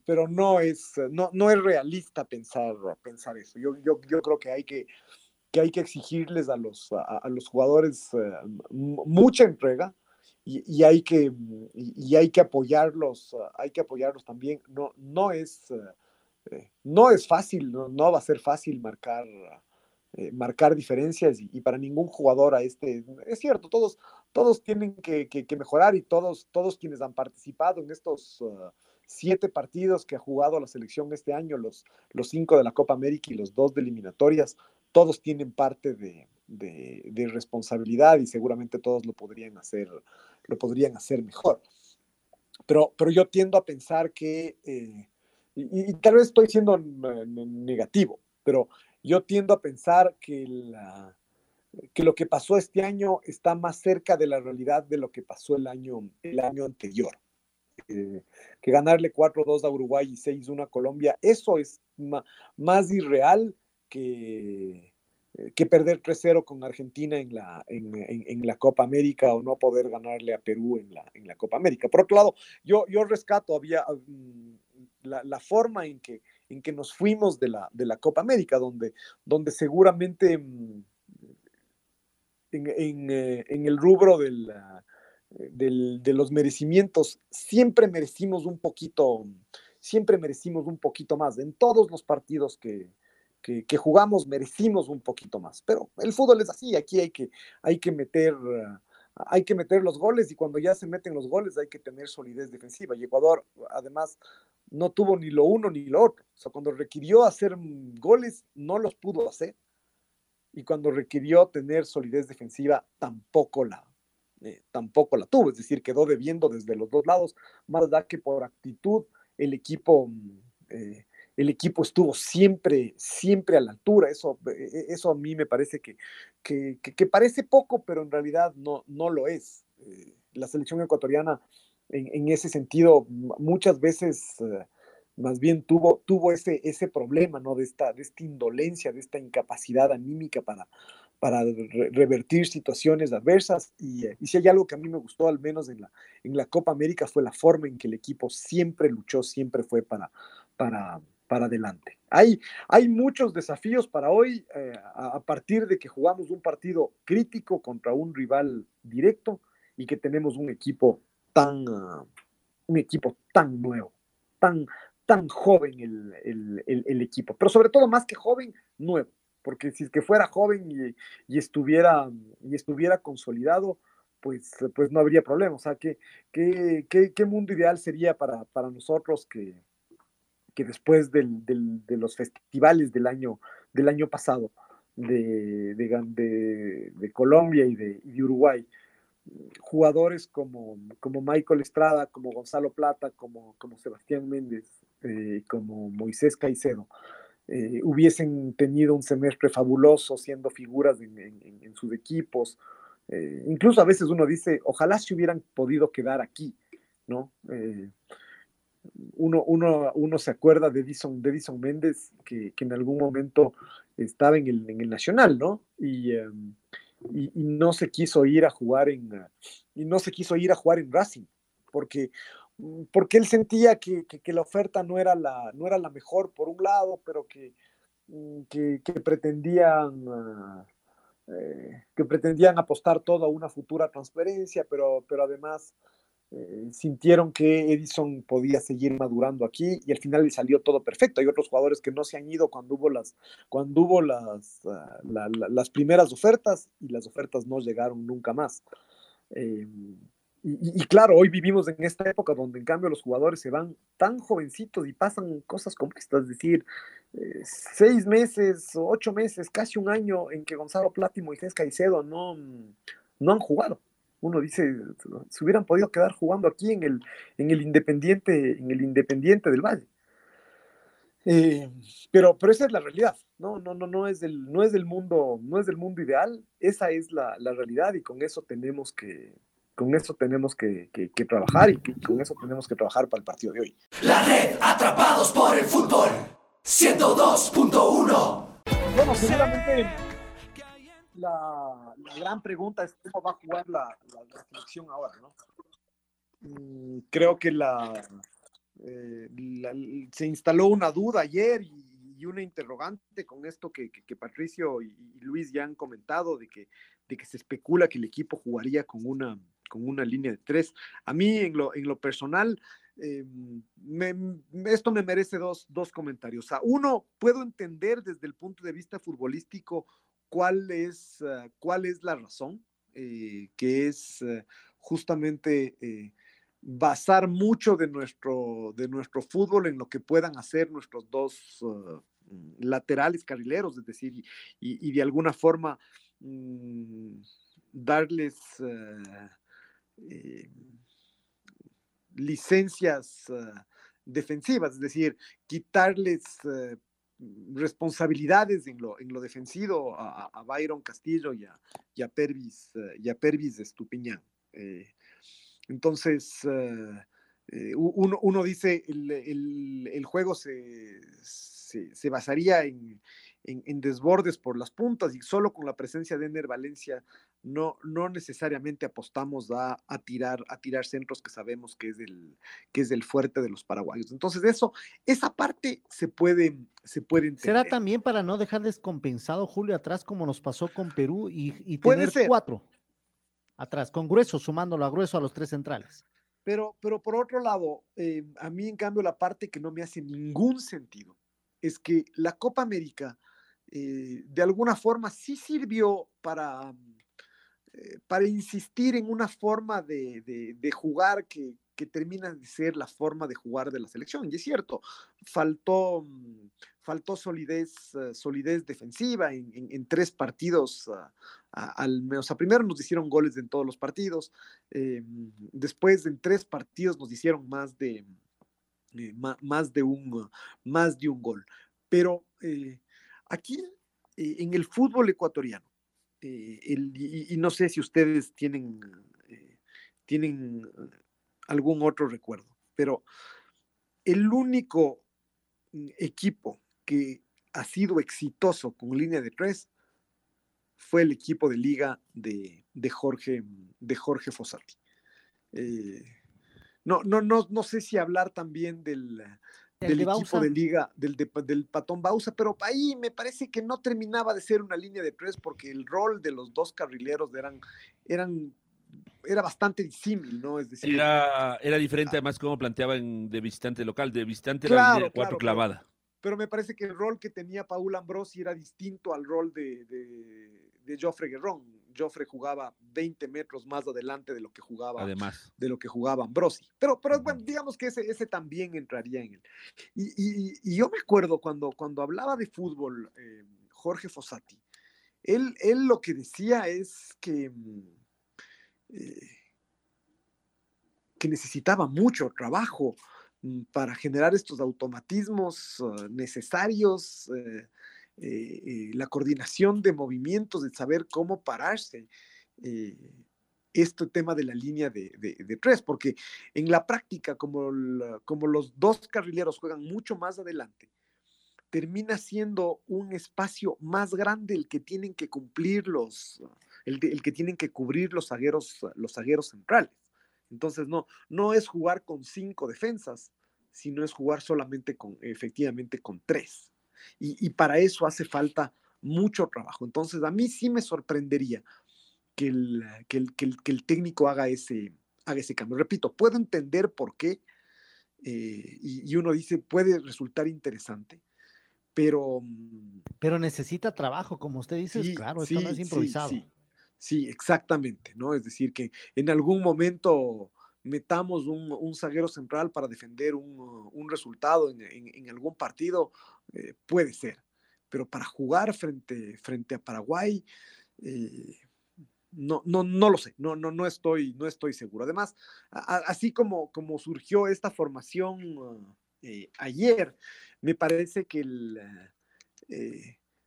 D: pero no, es, no, no es realista pensar, pensar eso. Yo, yo, yo creo que hay que, que hay que exigirles a los, a, los jugadores eh, mucha entrega y, y hay que, y, hay que apoyarlos, hay que apoyarlos también. No, no, es, eh, no es fácil, no, no va a ser fácil marcar eh, marcar diferencias y, para ningún jugador a este, es cierto, todos, todos tienen que, mejorar y todos, todos quienes han participado en estos uh, siete partidos que ha jugado la selección este año, los, los cinco de la Copa América y los dos de eliminatorias, todos tienen parte de, responsabilidad y seguramente todos lo podrían hacer, lo podrían hacer mejor. Pero, pero yo tiendo a pensar que, eh, y, tal vez estoy siendo negativo, pero yo tiendo a pensar que, que lo que pasó este año está más cerca de la realidad de lo que pasó el año, el año anterior. Eh, que ganarle 4-2 a Uruguay y 6-1 a Colombia, eso es más irreal que, eh, que perder 3-0 con Argentina en la, en, en, la Copa América o no poder ganarle a Perú en la, en la Copa América. Por otro lado, yo, yo rescato había, mm, la, la forma en que, en que nos fuimos de la, de la Copa América, donde, donde seguramente mm, en, eh, en, el rubro del, de los merecimientos siempre merecimos un poquito, siempre merecimos un poquito más. En todos los partidos que, que, que, jugamos merecimos un poquito más. Pero el fútbol es así, aquí hay que, hay que meter hay que meter los goles y cuando ya se meten los goles hay que tener solidez defensiva. Y Ecuador, además, no tuvo ni lo uno ni lo otro. O sea, cuando requirió hacer goles, no los pudo hacer. Y cuando requirió tener solidez defensiva, tampoco la, eh, tampoco la tuvo. Es decir, quedó debiendo desde los dos lados. Más da que por actitud, el equipo, eh, el equipo estuvo siempre, siempre a la altura. Eso, eh, eso a mí me parece que, que, parece poco, pero en realidad no, no lo es. la selección ecuatoriana en, ese sentido, muchas veces más bien tuvo, tuvo ese, ese problema, ¿no? De esta, de esta indolencia, de esta incapacidad anímica para, para revertir situaciones adversas. Y, eh, y, si hay algo que a mí me gustó, al menos en la, en la Copa América, fue la forma en que el equipo siempre luchó, siempre fue para, para, para adelante. Hay, hay muchos desafíos para hoy, eh, a, partir de que jugamos un partido crítico contra un rival directo y que tenemos un equipo tan, ah, un equipo tan nuevo, tan, tan joven el, el, equipo, pero sobre todo más que joven, nuevo, porque si es que fuera joven y, estuviera, y estuviera consolidado, pues, pues no habría problema. O sea, ¿qué, qué, qué, mundo ideal sería para, para nosotros que, que después del, del, de los festivales del año, del año pasado, de, de, de Colombia y de, y de Uruguay, jugadores como, como Michael Estrada, como Gonzalo Plata, como, como Sebastián Méndez, eh, como Moisés Caicedo, eh, hubiesen tenido un semestre fabuloso siendo figuras en, sus equipos. Eh, incluso a veces uno dice, ojalá se hubieran podido quedar aquí, ¿no? uno, uno, uno se acuerda de Edison, de Edison Méndez, que, que, en algún momento estaba en el, en el Nacional, ¿no? Y, em, y, no se quiso ir a jugar en y no se quiso ir a jugar en Racing, porque, porque él sentía que, la oferta no era la, no era la mejor por un lado, pero que, que, que pretendían uh, eh, que pretendían apostar todo a una futura transferencia, pero, pero además eh, sintieron que Edison podía seguir madurando aquí y al final le salió todo perfecto. Hay otros jugadores que no se han ido cuando hubo las, cuando hubo las, la, la, las primeras ofertas y las ofertas no llegaron nunca más. Eh, y, claro, hoy vivimos en esta época donde en cambio los jugadores se van tan jovencitos y pasan cosas como estas, es decir, eh, seis meses, ocho meses, casi un año en que Gonzalo Plata y Moisés Caicedo no, no han jugado. Uno dice, se hubieran podido quedar jugando aquí en el, en el Independiente, en el Independiente del Valle. Eh, pero, pero esa es la realidad, no, no, no, no es del, no es del mundo, no es del mundo ideal, esa es la, la realidad y con eso tenemos que, con eso tenemos que, que, que trabajar y que, con eso tenemos que trabajar para el partido de hoy.
H: La red, atrapados por el fútbol, 102.1.
D: Bueno, seguramente la, la, gran pregunta es cómo va a jugar la, la, la selección ahora, ¿no? Y creo que la, eh, la, se instaló una duda ayer y, y una interrogante con esto que, que, que Patricio y, y, Luis ya han comentado de que, de que se especula que el equipo jugaría con una, con una línea de tres. A mí, en lo, personal, eh, esto me merece dos, dos comentarios. Sea, uno, puedo entender desde el punto de vista futbolístico cuál es, uh, cuál es la razón, eh, que es uh, justamente eh, basar mucho de nuestro, de nuestro fútbol en lo que puedan hacer nuestros dos uh, laterales carrileros, es decir, y, y, de alguna forma mmm, darles eh, licencias uh, defensivas, es decir, quitarles uh, responsabilidades en lo, en lo defensivo a, a, Byron Castillo y a, y a Pervis, uh, y a Pervis Estupiñán. Eh, entonces, eh, uno, uno, dice, el, el, el juego se, se, se basaría en, en, desbordes por las puntas y solo con la presencia de Ener Valencia no, no necesariamente apostamos a, a, tirar, a tirar centros que sabemos que es, el, que es el fuerte de los paraguayos. Entonces, eso, esa parte se puede, se puede entender.
F: Será también para no dejar descompensado Julio atrás como nos pasó con Perú y, y tener cuatro atrás, con grueso, sumándolo a grueso a los tres centrales.
D: Pero, pero por otro lado, eh, a mí en cambio la parte que no me hace ningún sentido es que la Copa América eh, de alguna forma sí sirvió para, eh, para insistir en una forma de, de, de jugar que, que, termina de ser la forma de jugar de la selección. Y es cierto, faltó, faltó solidez, uh, solidez defensiva en, en, en, tres partidos. Uh, al menos, o sea, primero nos hicieron goles en todos los partidos, eh, después en tres partidos nos hicieron más de, eh, más, de un, más de un gol. Pero aquí en el fútbol ecuatoriano, eh, el, y, no sé si ustedes tienen, eh, tienen algún otro recuerdo, pero el único mm, equipo que ha sido exitoso con línea de tres fue el equipo de liga de, de Jorge, de Jorge Fossati. Eh, no, no, no, no sé si hablar también del, del de equipo Bausa. de liga, del, de, del patón Bausa, pero ahí me parece que no terminaba de ser una línea de tres porque el rol de los dos carrileros eran, eran era bastante disímil, ¿no? Es decir,
E: era, era diferente además como planteaban de visitante local, de visitante claro, era de cuatro claro, clavada.
D: Pero, pero, me parece que el rol que tenía Paul Ambrosi era distinto al rol de, de, de Joffre Guerrón. Joffre jugaba 20 metros más adelante de lo que jugaba,
E: Además.
D: de lo que jugaba Ambrosi. Pero, pero bueno, digamos que ese, ese también entraría en él. Y, y, y, yo me acuerdo cuando, cuando hablaba de fútbol, eh, Jorge Fossati, él, él lo que decía es que, eh, que necesitaba mucho trabajo mm, para generar estos automatismos uh, necesarios. Eh, eh, la coordinación de movimientos, de saber cómo pararse. Eh, este tema de la línea de, tres, porque en la práctica, como, como los dos carrileros juegan mucho más adelante, termina siendo un espacio más grande el que tienen que cumplir los, el, que tienen que cubrir los zagueros, los zagueros centrales. Entonces, no, no es jugar con cinco defensas, sino es jugar solamente con, efectivamente, con tres. Y, y para eso hace falta mucho trabajo. Entonces, a mí sí me sorprendería que el, que el, que el, técnico haga ese, haga ese cambio. Repito, puedo entender por qué, eh, y, uno dice, puede resultar interesante, pero... Mm,
F: pero necesita trabajo, como usted dice, claro, esto no es improvisado.
D: Sí, exactamente, ¿no? Es decir, que en algún momento metamos un, un zaguero central para defender un, un resultado en, en, algún partido, eh, puede ser, pero para jugar frente, frente a Paraguay, eh, no, no, no lo sé, no, no, no, estoy, no estoy seguro. Además, así como, como surgió esta formación eh, ayer, me parece que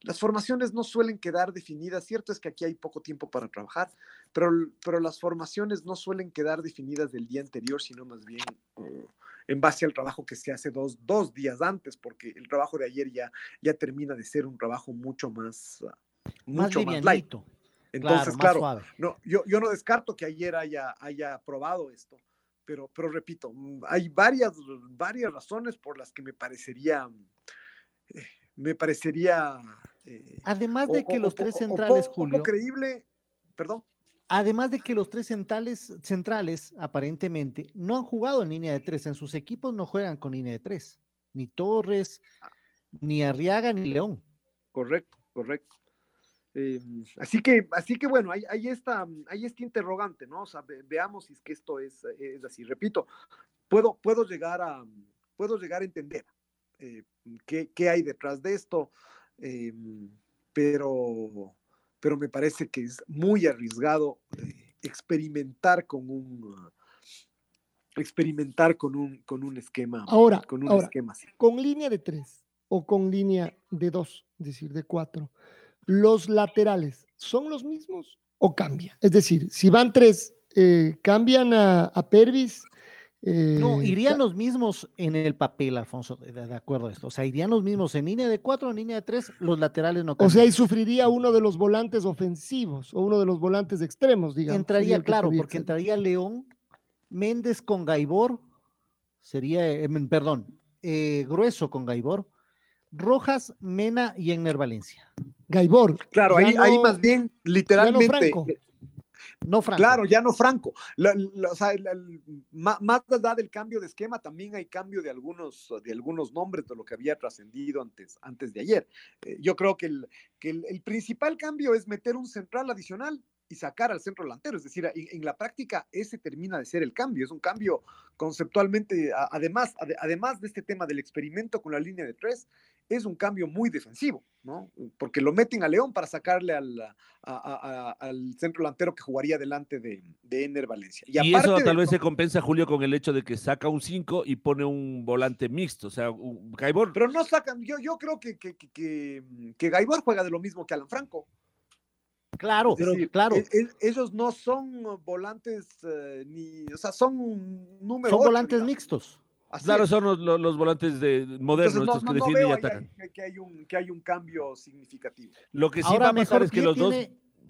D: las formaciones no suelen quedar definidas. Cierto es que aquí hay poco tiempo para trabajar, pero, pero las formaciones no suelen quedar definidas del día anterior, sino más bien eh, en base al trabajo que se hace dos, dos, días antes, porque el trabajo de ayer ya, ya termina de ser un trabajo mucho más, mucho más, light. Entonces, claro, no, yo, yo no descarto que ayer haya, haya probado esto, pero, pero repito, mm, hay varias, varias razones por las que me parecería, eh, me parecería...
F: Eh, Además de que los tres centrales, Julio...
D: creíble, perdón.
F: Además de que los tres centrales, centrales, aparentemente, no han jugado en línea de tres. En sus equipos no juegan con línea de tres. Ni Torres, ni Arriaga, ni León.
D: Correcto, correcto. Eh, así que, así que bueno, hay, hay, esta, hay este interrogante, ¿no? O sea, veamos si es que esto es, es, así. Repito, puedo, puedo, llegar, a, puedo llegar a entender eh, qué, qué, hay detrás de esto, eh, pero, pero me parece que es muy arriesgado experimentar con un experimentar con un, con un esquema
G: ahora,
D: con
G: un esquema así. con línea de tres o con línea de dos, es decir, de cuatro los laterales son los mismos o cambian. Es decir, si van tres, eh, cambian a, Pervis.
F: No, eh, irían los mismos en el papel, Alfonso, de, acuerdo a esto. O sea, irían los mismos en línea de cuatro, en línea de tres, los laterales no cambian.
G: O sea, ahí sufriría uno de los volantes ofensivos o uno de los volantes extremos, digamos.
F: Entraría, claro, porque entraría León, Méndez con Gaibor, sería, eh, perdón, Grueso con Gaibor, Rojas, Mena y Enner Valencia.
G: Gaibor.
D: Claro, ahí, más bien literalmente. No, Franco. Claro, ya no Franco. o sea, más allá del cambio de esquema, también hay cambio de algunos, de algunos nombres de lo que había trascendido antes, antes de ayer. Eh, yo creo que, el, que el, principal cambio es meter un central adicional y sacar al centro delantero. Es decir, en, la práctica ese termina de ser el cambio. Es un cambio conceptualmente, además, además de este tema del experimento con la línea de tres, es un cambio muy defensivo, ¿no? Porque lo meten a León para sacarle al, al centro delantero que jugaría delante de, de Ener Valencia.
E: Y, eso tal vez se compensa, Julio, con el hecho de que saca un 5 y pone un volante mixto, o sea, un Gaibor.
D: Pero no sacan, yo, yo creo que, que, que, que Gaibor juega de lo mismo que Alan Franco.
F: Claro, claro. E,
D: e, ellos no son volantes eh, ni, o sea, son números.
F: Son volantes mixtos
E: claro, son los, volantes de, modernos que defienden y atacan.
D: Que hay, un, que hay un cambio significativo.
E: Lo que sí va a pasar es que los dos.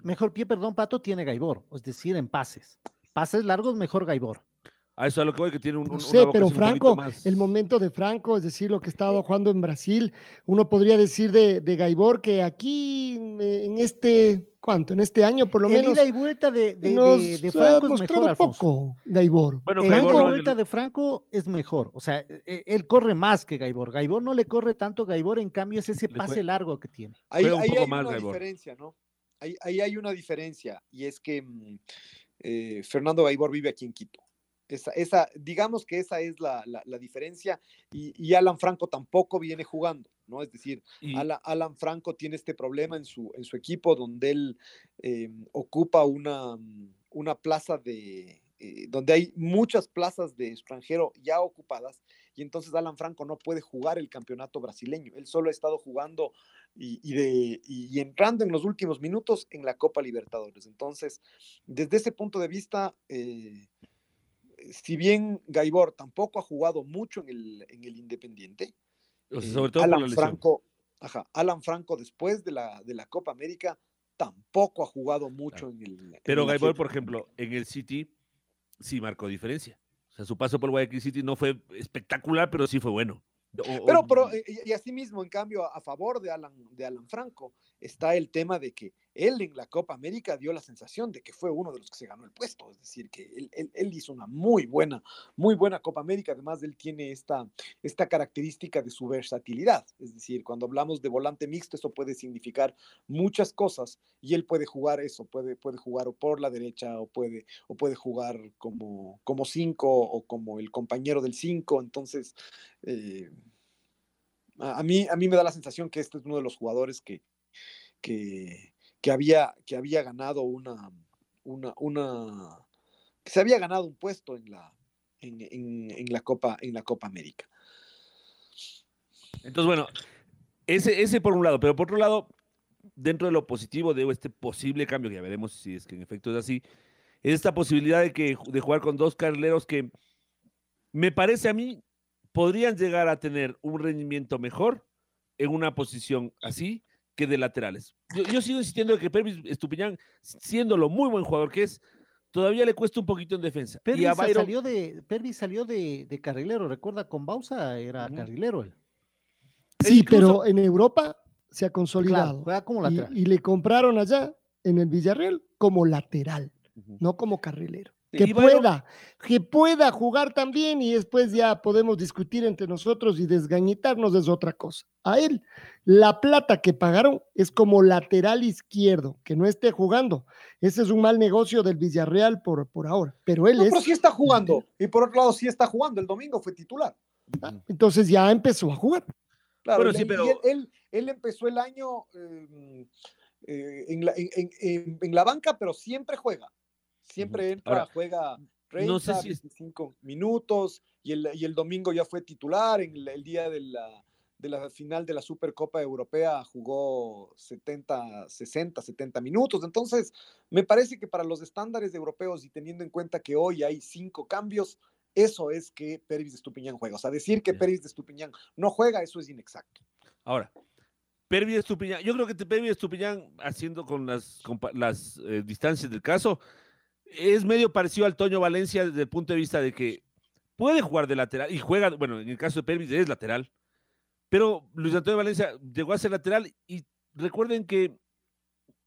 F: Mejor pie, perdón, Pato, tiene Gaibor, es decir, en pases. Pases largos, mejor Gaibor.
E: A eso es lo que voy, que tiene un.
G: No sé, pero Franco, el momento de Franco, es decir, lo que estaba jugando en Brasil, uno podría decir de, de Gaibor que aquí, en este, ¿cuánto? En este año, por lo
F: el
G: menos.
F: ida y vuelta de, de, de Franco es mejor.
G: poco, Gaibor.
F: Bueno, el ida y vuelta de Franco es mejor. O sea, e, él corre más que Gaibor. Gaibor no le corre tanto, Gaibor, en cambio, es ese pase largo que tiene.
D: Ahí, ahí hay una diferencia, ¿no? Ahí, ahí, hay una diferencia, y es que mm, eh, Fernando Gaibor vive aquí en Quito. Esa, esa, digamos que esa es la, la, diferencia y, Alan Franco tampoco viene jugando, ¿no? Es decir, Alan, Franco tiene este problema en su, en su equipo donde él eh, ocupa una, una plaza de, eh, donde hay muchas plazas de extranjero ya ocupadas y entonces Alan Franco no puede jugar el campeonato brasileño. Él solo ha estado jugando y, y de, y, y entrando en los últimos minutos en la Copa Libertadores. Entonces, desde ese punto de vista, eh, si bien Gaibor tampoco ha jugado mucho en el, en el Independiente,
E: O sea,
D: eh,
E: sobre todo por la
D: Alan. Franco, ajá, Alan Franco después de la, de la Copa América tampoco ha jugado mucho en el.
E: Pero Gaibor, por ejemplo, en el City sí marcó diferencia. O sea, su paso por Guayaquil City no fue espectacular, pero sí fue bueno. O- o-
D: Pero, pero eh, y, y asimismo, en cambio, a, a favor de Alan, de Alan Franco, está el tema de que él en la Copa América dio la sensación de que fue uno de los que se ganó el puesto. Es decir, que él, hizo una muy buena, muy buena Copa América. Además, él tiene esta, esta característica de su versatilidad. Es decir, cuando hablamos de volante mixto, eso puede significar muchas cosas y él puede jugar eso, puede, puede jugar o por la derecha o puede, o puede jugar como, como cinco o como el compañero del cinco. Entonces, eh, a, a mí, a mí me da la sensación que este es uno de los jugadores que, que, que había, que había ganado una, una, que se había ganado un puesto en la, en, en- en la Copa, en la Copa América.
E: Entonces, bueno, ese, ese por un lado, pero por otro lado, dentro de lo positivo de este posible cambio, que ya veremos si es que en efecto es así, es esta posibilidad de, que, de jugar con dos carrileros que me parece a mí podrían llegar a tener un rendimiento mejor en una posición así que de laterales. Yo, yo sigo insistiendo de que Pervis Estupiñán, siendo lo muy buen jugador que es, todavía le cuesta un poquito en defensa. y
F: Pervis
E: a Byron-
F: salió de, Pervis salió de, de carrilero, recuerda, con Bausa era carrilero él.
G: Sí,
E: incluso-
G: pero en Europa se ha consolidado.
F: como
G: y le compraron allá en el Villarreal como lateral, no como carrilero. Que pueda, que pueda jugar también y después ya podemos discutir entre nosotros y desgañitarnos es otra cosa. A él, la plata que pagaron es como lateral izquierdo, que no esté jugando. Ese es un mal negocio del Villarreal por, por ahora, pero él
D: No,
G: es,
D: pero sí está jugando. Y por otro lado, sí está jugando. El domingo fue titular.
G: entonces ya empezó a jugar.
D: Claro,
E: Bueno,
D: él-
E: sí,
D: y
E: pero-
D: él, él, él empezó el año eh, eh, en, la, en- en- en la banca, pero siempre juega. Siempre entra,
E: Ahora,
D: juega 30,
E: no sé si es-
D: 25 minutos y el, y el domingo ya fue titular. En el, el día de la, de la final de la Supercopa Europea jugó 70, 60, 70 minutos. Entonces, me parece que para los estándares europeos y teniendo en cuenta que hoy hay cinco cambios, eso es que Pervis de Estupiñán juega. O sea, decir que. Pervis de Estupiñán no juega, eso es inexacto.
E: Ahora, Pervis Estupiñán, yo creo que te- Pervis Estupiñán, haciendo con las, las eh, distancias del caso, es medio parecido al Toño Valencia desde el punto de vista de que puede jugar de lateral y juega, bueno, en el caso de Pervis es lateral, pero Luis Antonio Valencia llegó a ser lateral y recuerden que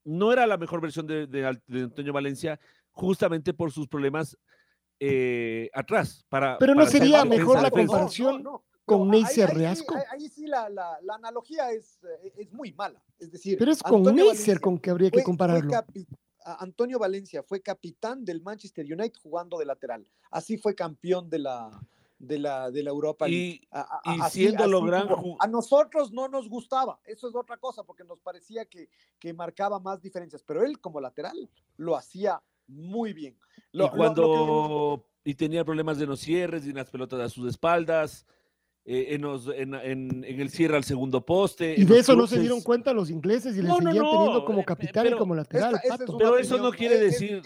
E: no era la mejor versión de, de Antonio Valencia justamente por sus problemas eh, atrás. Para,
G: Pero no
E: para
G: sería
E: defensa,
G: mejor la comparación
D: No, no,
G: con
D: ahí- ahí sí-
G: Reasco.
D: Ahí, ahí sí la, la- la analogía es, eh, es muy mala. Es decir,
G: Pero es con
D: Valencia
G: con que habría que
D: fue-
G: compararlo.
D: Antonio Valencia fue capitán del Manchester United jugando de lateral. Así fue campeón de la, de la, de la Europa League.
E: Y,
D: A- a-
E: y
D: así-
E: siéndolo
D: así
E: gran
D: A nosotros no nos gustaba, eso es otra cosa, porque nos parecía que, que marcaba más diferencias, pero él como lateral lo hacía muy bien. Lo-
E: y
D: lo- lo que-
E: cuando y tenía problemas de los cierres y en las pelotas a sus espaldas, eh, en, los- en- en- en el cierre al segundo poste.
G: Y de eso no se dieron cuenta los ingleses y le
E: No, no,
G: seguían
E: no,
G: teniendo como
E: eh,
G: capitán
E: pero
G: y como lateral.
D: esta- es
E: Pero eso no quiere
D: es- es-
E: decir,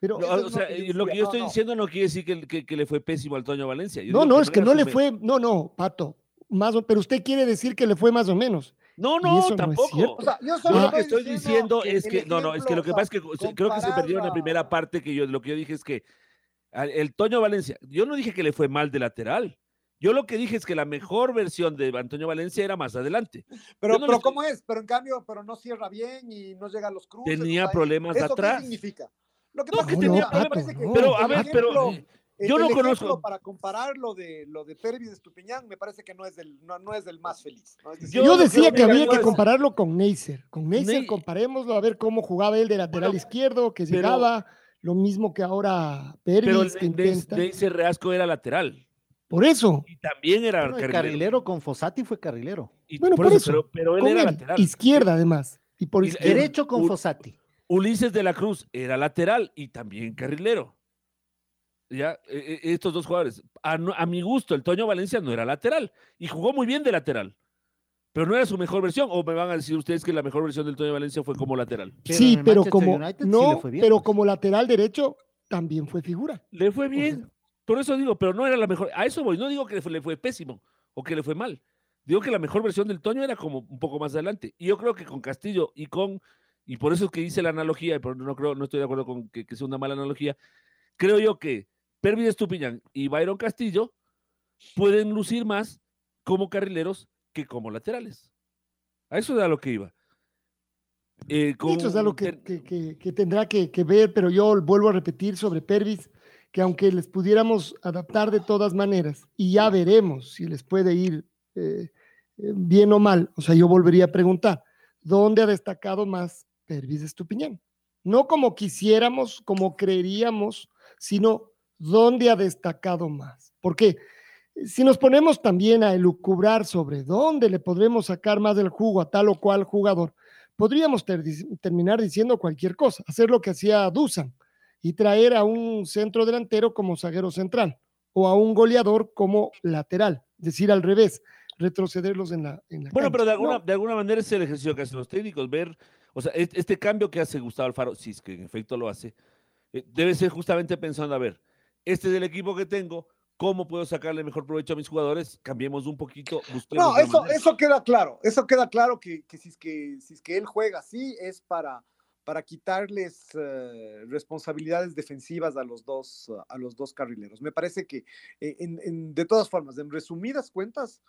G: Pero,
E: no, o sea, lo que yo estoy
D: No, no.
E: diciendo no quiere decir que, que- que le fue pésimo al Toño Valencia. Yo
G: no, no, es que no le fue, no, no, Pato, más o- pero usted quiere decir que le fue más o menos.
E: No, no,
G: eso no es
E: tampoco.
G: cierto.
D: O sea, yo solo
E: lo que estoy diciendo es que, no, no, es que lo que
D: ejemplo,
E: pasa es que
D: o sea,
E: creo que se perdieron en
D: compararla-
E: primera parte que yo, lo que yo dije es que el Toño Valencia, yo no dije que le fue mal de lateral. Yo lo que dije es que la mejor versión de Antonio Valencia era más adelante.
D: Pero,
E: no
D: pero ¿cómo es? Pero en cambio, pero no cierra bien y no llega a los cruces.
E: Tenía problemas
D: ¿eso
E: atrás.
D: ¿Qué significa? Lo que
E: No,
D: pasa
E: que
D: es
E: tenía problemas,
D: parece que
G: no.
E: Pero, a ver, pero
D: ejemplo-
E: eh,
D: el-
E: yo no
D: el ejemplo
E: conozco-
D: Para comparar lo de, lo de Pervis de Estupiñán, me parece que no es del, no, no es del más feliz. ¿no? Es decir,
G: Yo,
E: Yo-
G: decía que había que
E: es-
G: compararlo con Neisser. Con Neisser
E: Ney-
G: comparémoslo a ver cómo jugaba él de lateral
E: Bueno,
G: izquierdo, que
E: pero-
G: llegaba lo mismo que ahora
E: pero
G: que
E: el de,
G: intenta.
E: ese Reasco era lateral.
G: Por eso,
E: Y también era
F: Bueno,
E: carrilero.
F: carrilero con Fossati fue carrilero.
E: Y
G: Bueno,
E: por
G: por
E: eso,
G: eso,
E: pero, pero él
G: con
E: era
G: él,
E: lateral.
G: izquierda además. Y por
E: Y-
G: izquierda.
F: Derecho con
E: U-
F: Fossati.
E: Ulises de la Cruz era lateral y también carrilero. ya, e, e, estos dos jugadores. A, a, mi gusto, el Toño Valencia no era lateral y jugó muy bien de lateral. Pero no era su mejor versión, o me van a decir ustedes que la mejor versión del Toño Valencia fue como lateral.
G: sí, pero como no, pero como lateral derecho también fue figura.
E: Le fue bien. Por eso digo, pero no era la mejor. A eso voy. No digo que le fue, le fue pésimo o que le fue mal. Digo que la mejor versión del Toño era como un poco más adelante. Y yo creo que con Castillo y con, y por eso es que hice la analogía, y no creo, no estoy de acuerdo con que, sea una mala analogía, creo yo que Pervis Estupiñán y Byron Castillo pueden lucir más como carrileros que como laterales. A eso es a lo que iba.
G: Eh, eso es algo que, que, tendrá que, ver, pero yo vuelvo a repetir sobre Pervis, que aunque les pudiéramos adaptar de todas maneras, y ya veremos si les puede ir eh, eh, bien o mal, o sea, yo volvería a preguntar, ¿dónde ha destacado más Pervis Estupiñán? No como quisiéramos, como creeríamos, sino dónde ha destacado más. Porque si nos ponemos también a elucubrar sobre dónde le podremos sacar más del jugo a tal o cual jugador, podríamos terminar diciendo cualquier cosa, hacer lo que hacía Dusan y traer a un centro delantero como zaguero central o a un goleador como lateral, decir al revés, retrocederlos en la...
E: bueno, pero de alguna, de alguna manera es el ejercicio que hacen los técnicos, ver, o sea, este cambio que hace Gustavo Alfaro, si es que en efecto lo hace, eh, debe ser justamente pensando, a ver, este es el equipo que tengo, ¿cómo puedo sacarle mejor provecho a mis jugadores? Cambiemos un poquito.
D: No, eso, eso queda claro, eso queda claro que, que, si es que si es que él juega así es para, para quitarles eh, responsabilidades defensivas a los dos, a los dos carrileros. Me parece que eh, en, de todas formas, en resumidas cuentas,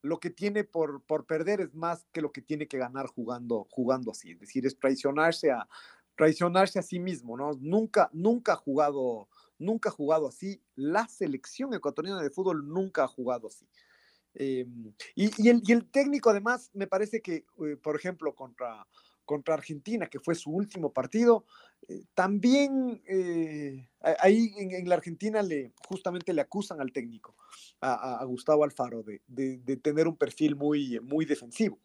D: lo que tiene por, por perder es más que lo que tiene que ganar jugando, jugando así. Es decir, es traicionarse a, traicionarse a sí mismo, ¿no? Nunca, nunca ha jugado, nunca ha jugado así. La selección ecuatoriana de fútbol nunca ha jugado así. Em, y, el, y, el, técnico además me parece que, eh, por ejemplo, contra, contra Argentina, que fue su último partido, eh, también eh, ahí en, la Argentina le, justamente le acusan al técnico, a, Gustavo Alfaro, de, de, tener un perfil muy, muy defensivo.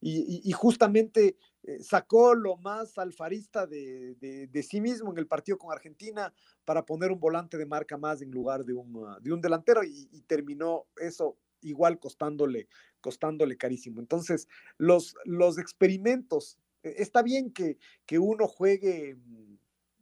D: Y, justamente eh, sacó lo más alfarista de, sí mismo en el partido con Argentina para poner un volante de marca más en lugar de un, de un delantero y, y terminó eso igual costándole, costándole carísimo. Entonces, los, los experimentos está bien que, que uno juegue, mm,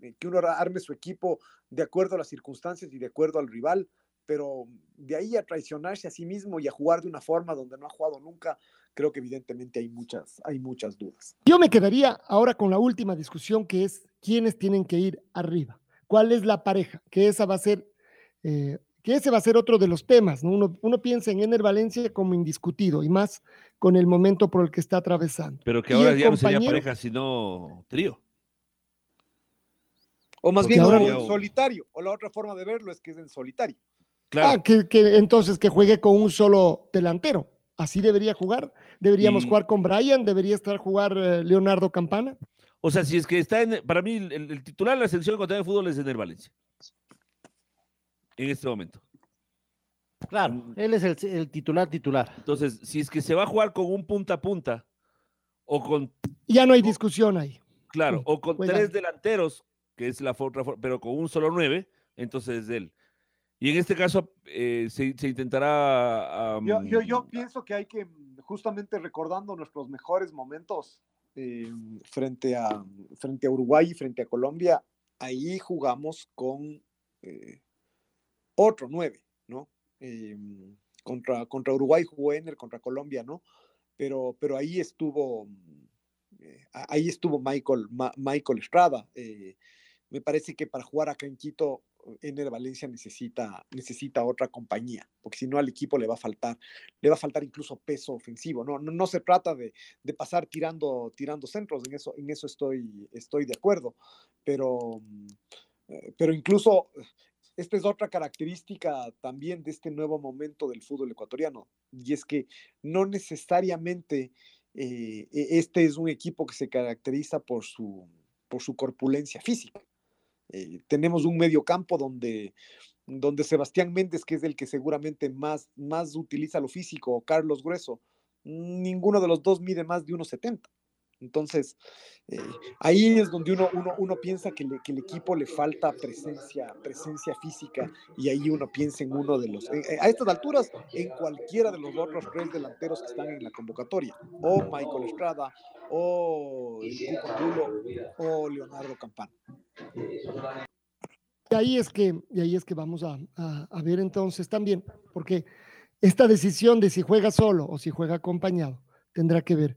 D: eh, que uno arme su equipo de acuerdo a las circunstancias y de acuerdo al rival, pero de ahí a traicionarse a sí mismo y a jugar de una forma donde no ha jugado nunca, creo que evidentemente hay muchas, hay muchas dudas.
G: Yo me quedaría ahora con la última discusión que es quiénes tienen que ir arriba, cuál es la pareja, que esa va a ser eh, que ese va a ser otro de los temas, ¿no? Uno, piensa en Ener Valencia como indiscutido y más con el momento por el que está atravesando.
E: Pero que ahora ya no sería pareja, sino trío.
D: O más bien en solitario, o la otra forma de verlo es que es en solitario.
G: Claro. Ah, que, entonces que juegue con un solo delantero. Así debería jugar. Deberíamos jugar con Brian, debería estar jugar eh, Leonardo Campana.
E: O sea, si es que está en, para mí el, titular de la selección de fútbol es Ener Valencia en este momento.
F: Claro, mm. él es el, titular titular.
E: Entonces, si es que se va a jugar con un punta a punta o con...
G: Ya no hay discusión ahí.
E: Claro, o con tres delanteros, que es la otra pero con un solo nueve, entonces es él. Y en este caso eh, se, intentará...
D: yo, yo, pienso que hay que, justamente recordando nuestros mejores momentos eh, frente, a, frente a Uruguay y frente a Colombia, ahí jugamos con... Eh, otro nueve, ¿no? Em, contra, contra Uruguay jugó Ener, contra Colombia, ¿no? Pero, pero ahí estuvo, eh, ahí estuvo Michael, Michael Estrada. Eh, me parece que para jugar acá en Quito, Ener Valencia necesita, necesita otra compañía, porque si no al equipo le va a faltar, le va a faltar incluso peso ofensivo. No, no, no se trata de, de, pasar tirando, tirando centros, en eso, en eso estoy, estoy de acuerdo, pero, eh, pero incluso esta es otra característica también de este nuevo momento del fútbol ecuatoriano, y es que no necesariamente eh, e, este es un equipo que se caracteriza por su, por su corpulencia física. Eh, tenemos un medio campo donde, donde Sebastián Méndez, que es el que seguramente más, más utiliza lo físico, o Carlos Grueso, ninguno de los dos mide más de 1,70. Entonces, eh, ahí es donde uno, uno, piensa que, el equipo le falta presencia, presencia física y ahí uno piensa en uno de los, eh, a estas alturas, en cualquiera de los otros tres delanteros que están en la convocatoria, o Michael Estrada, o el o Leonardo Campana.
G: Y ahí es que, y ahí es que vamos a ver entonces también, porque esta decisión de si juega solo o si juega acompañado tendrá que ver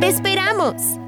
C: ¡Te esperamos!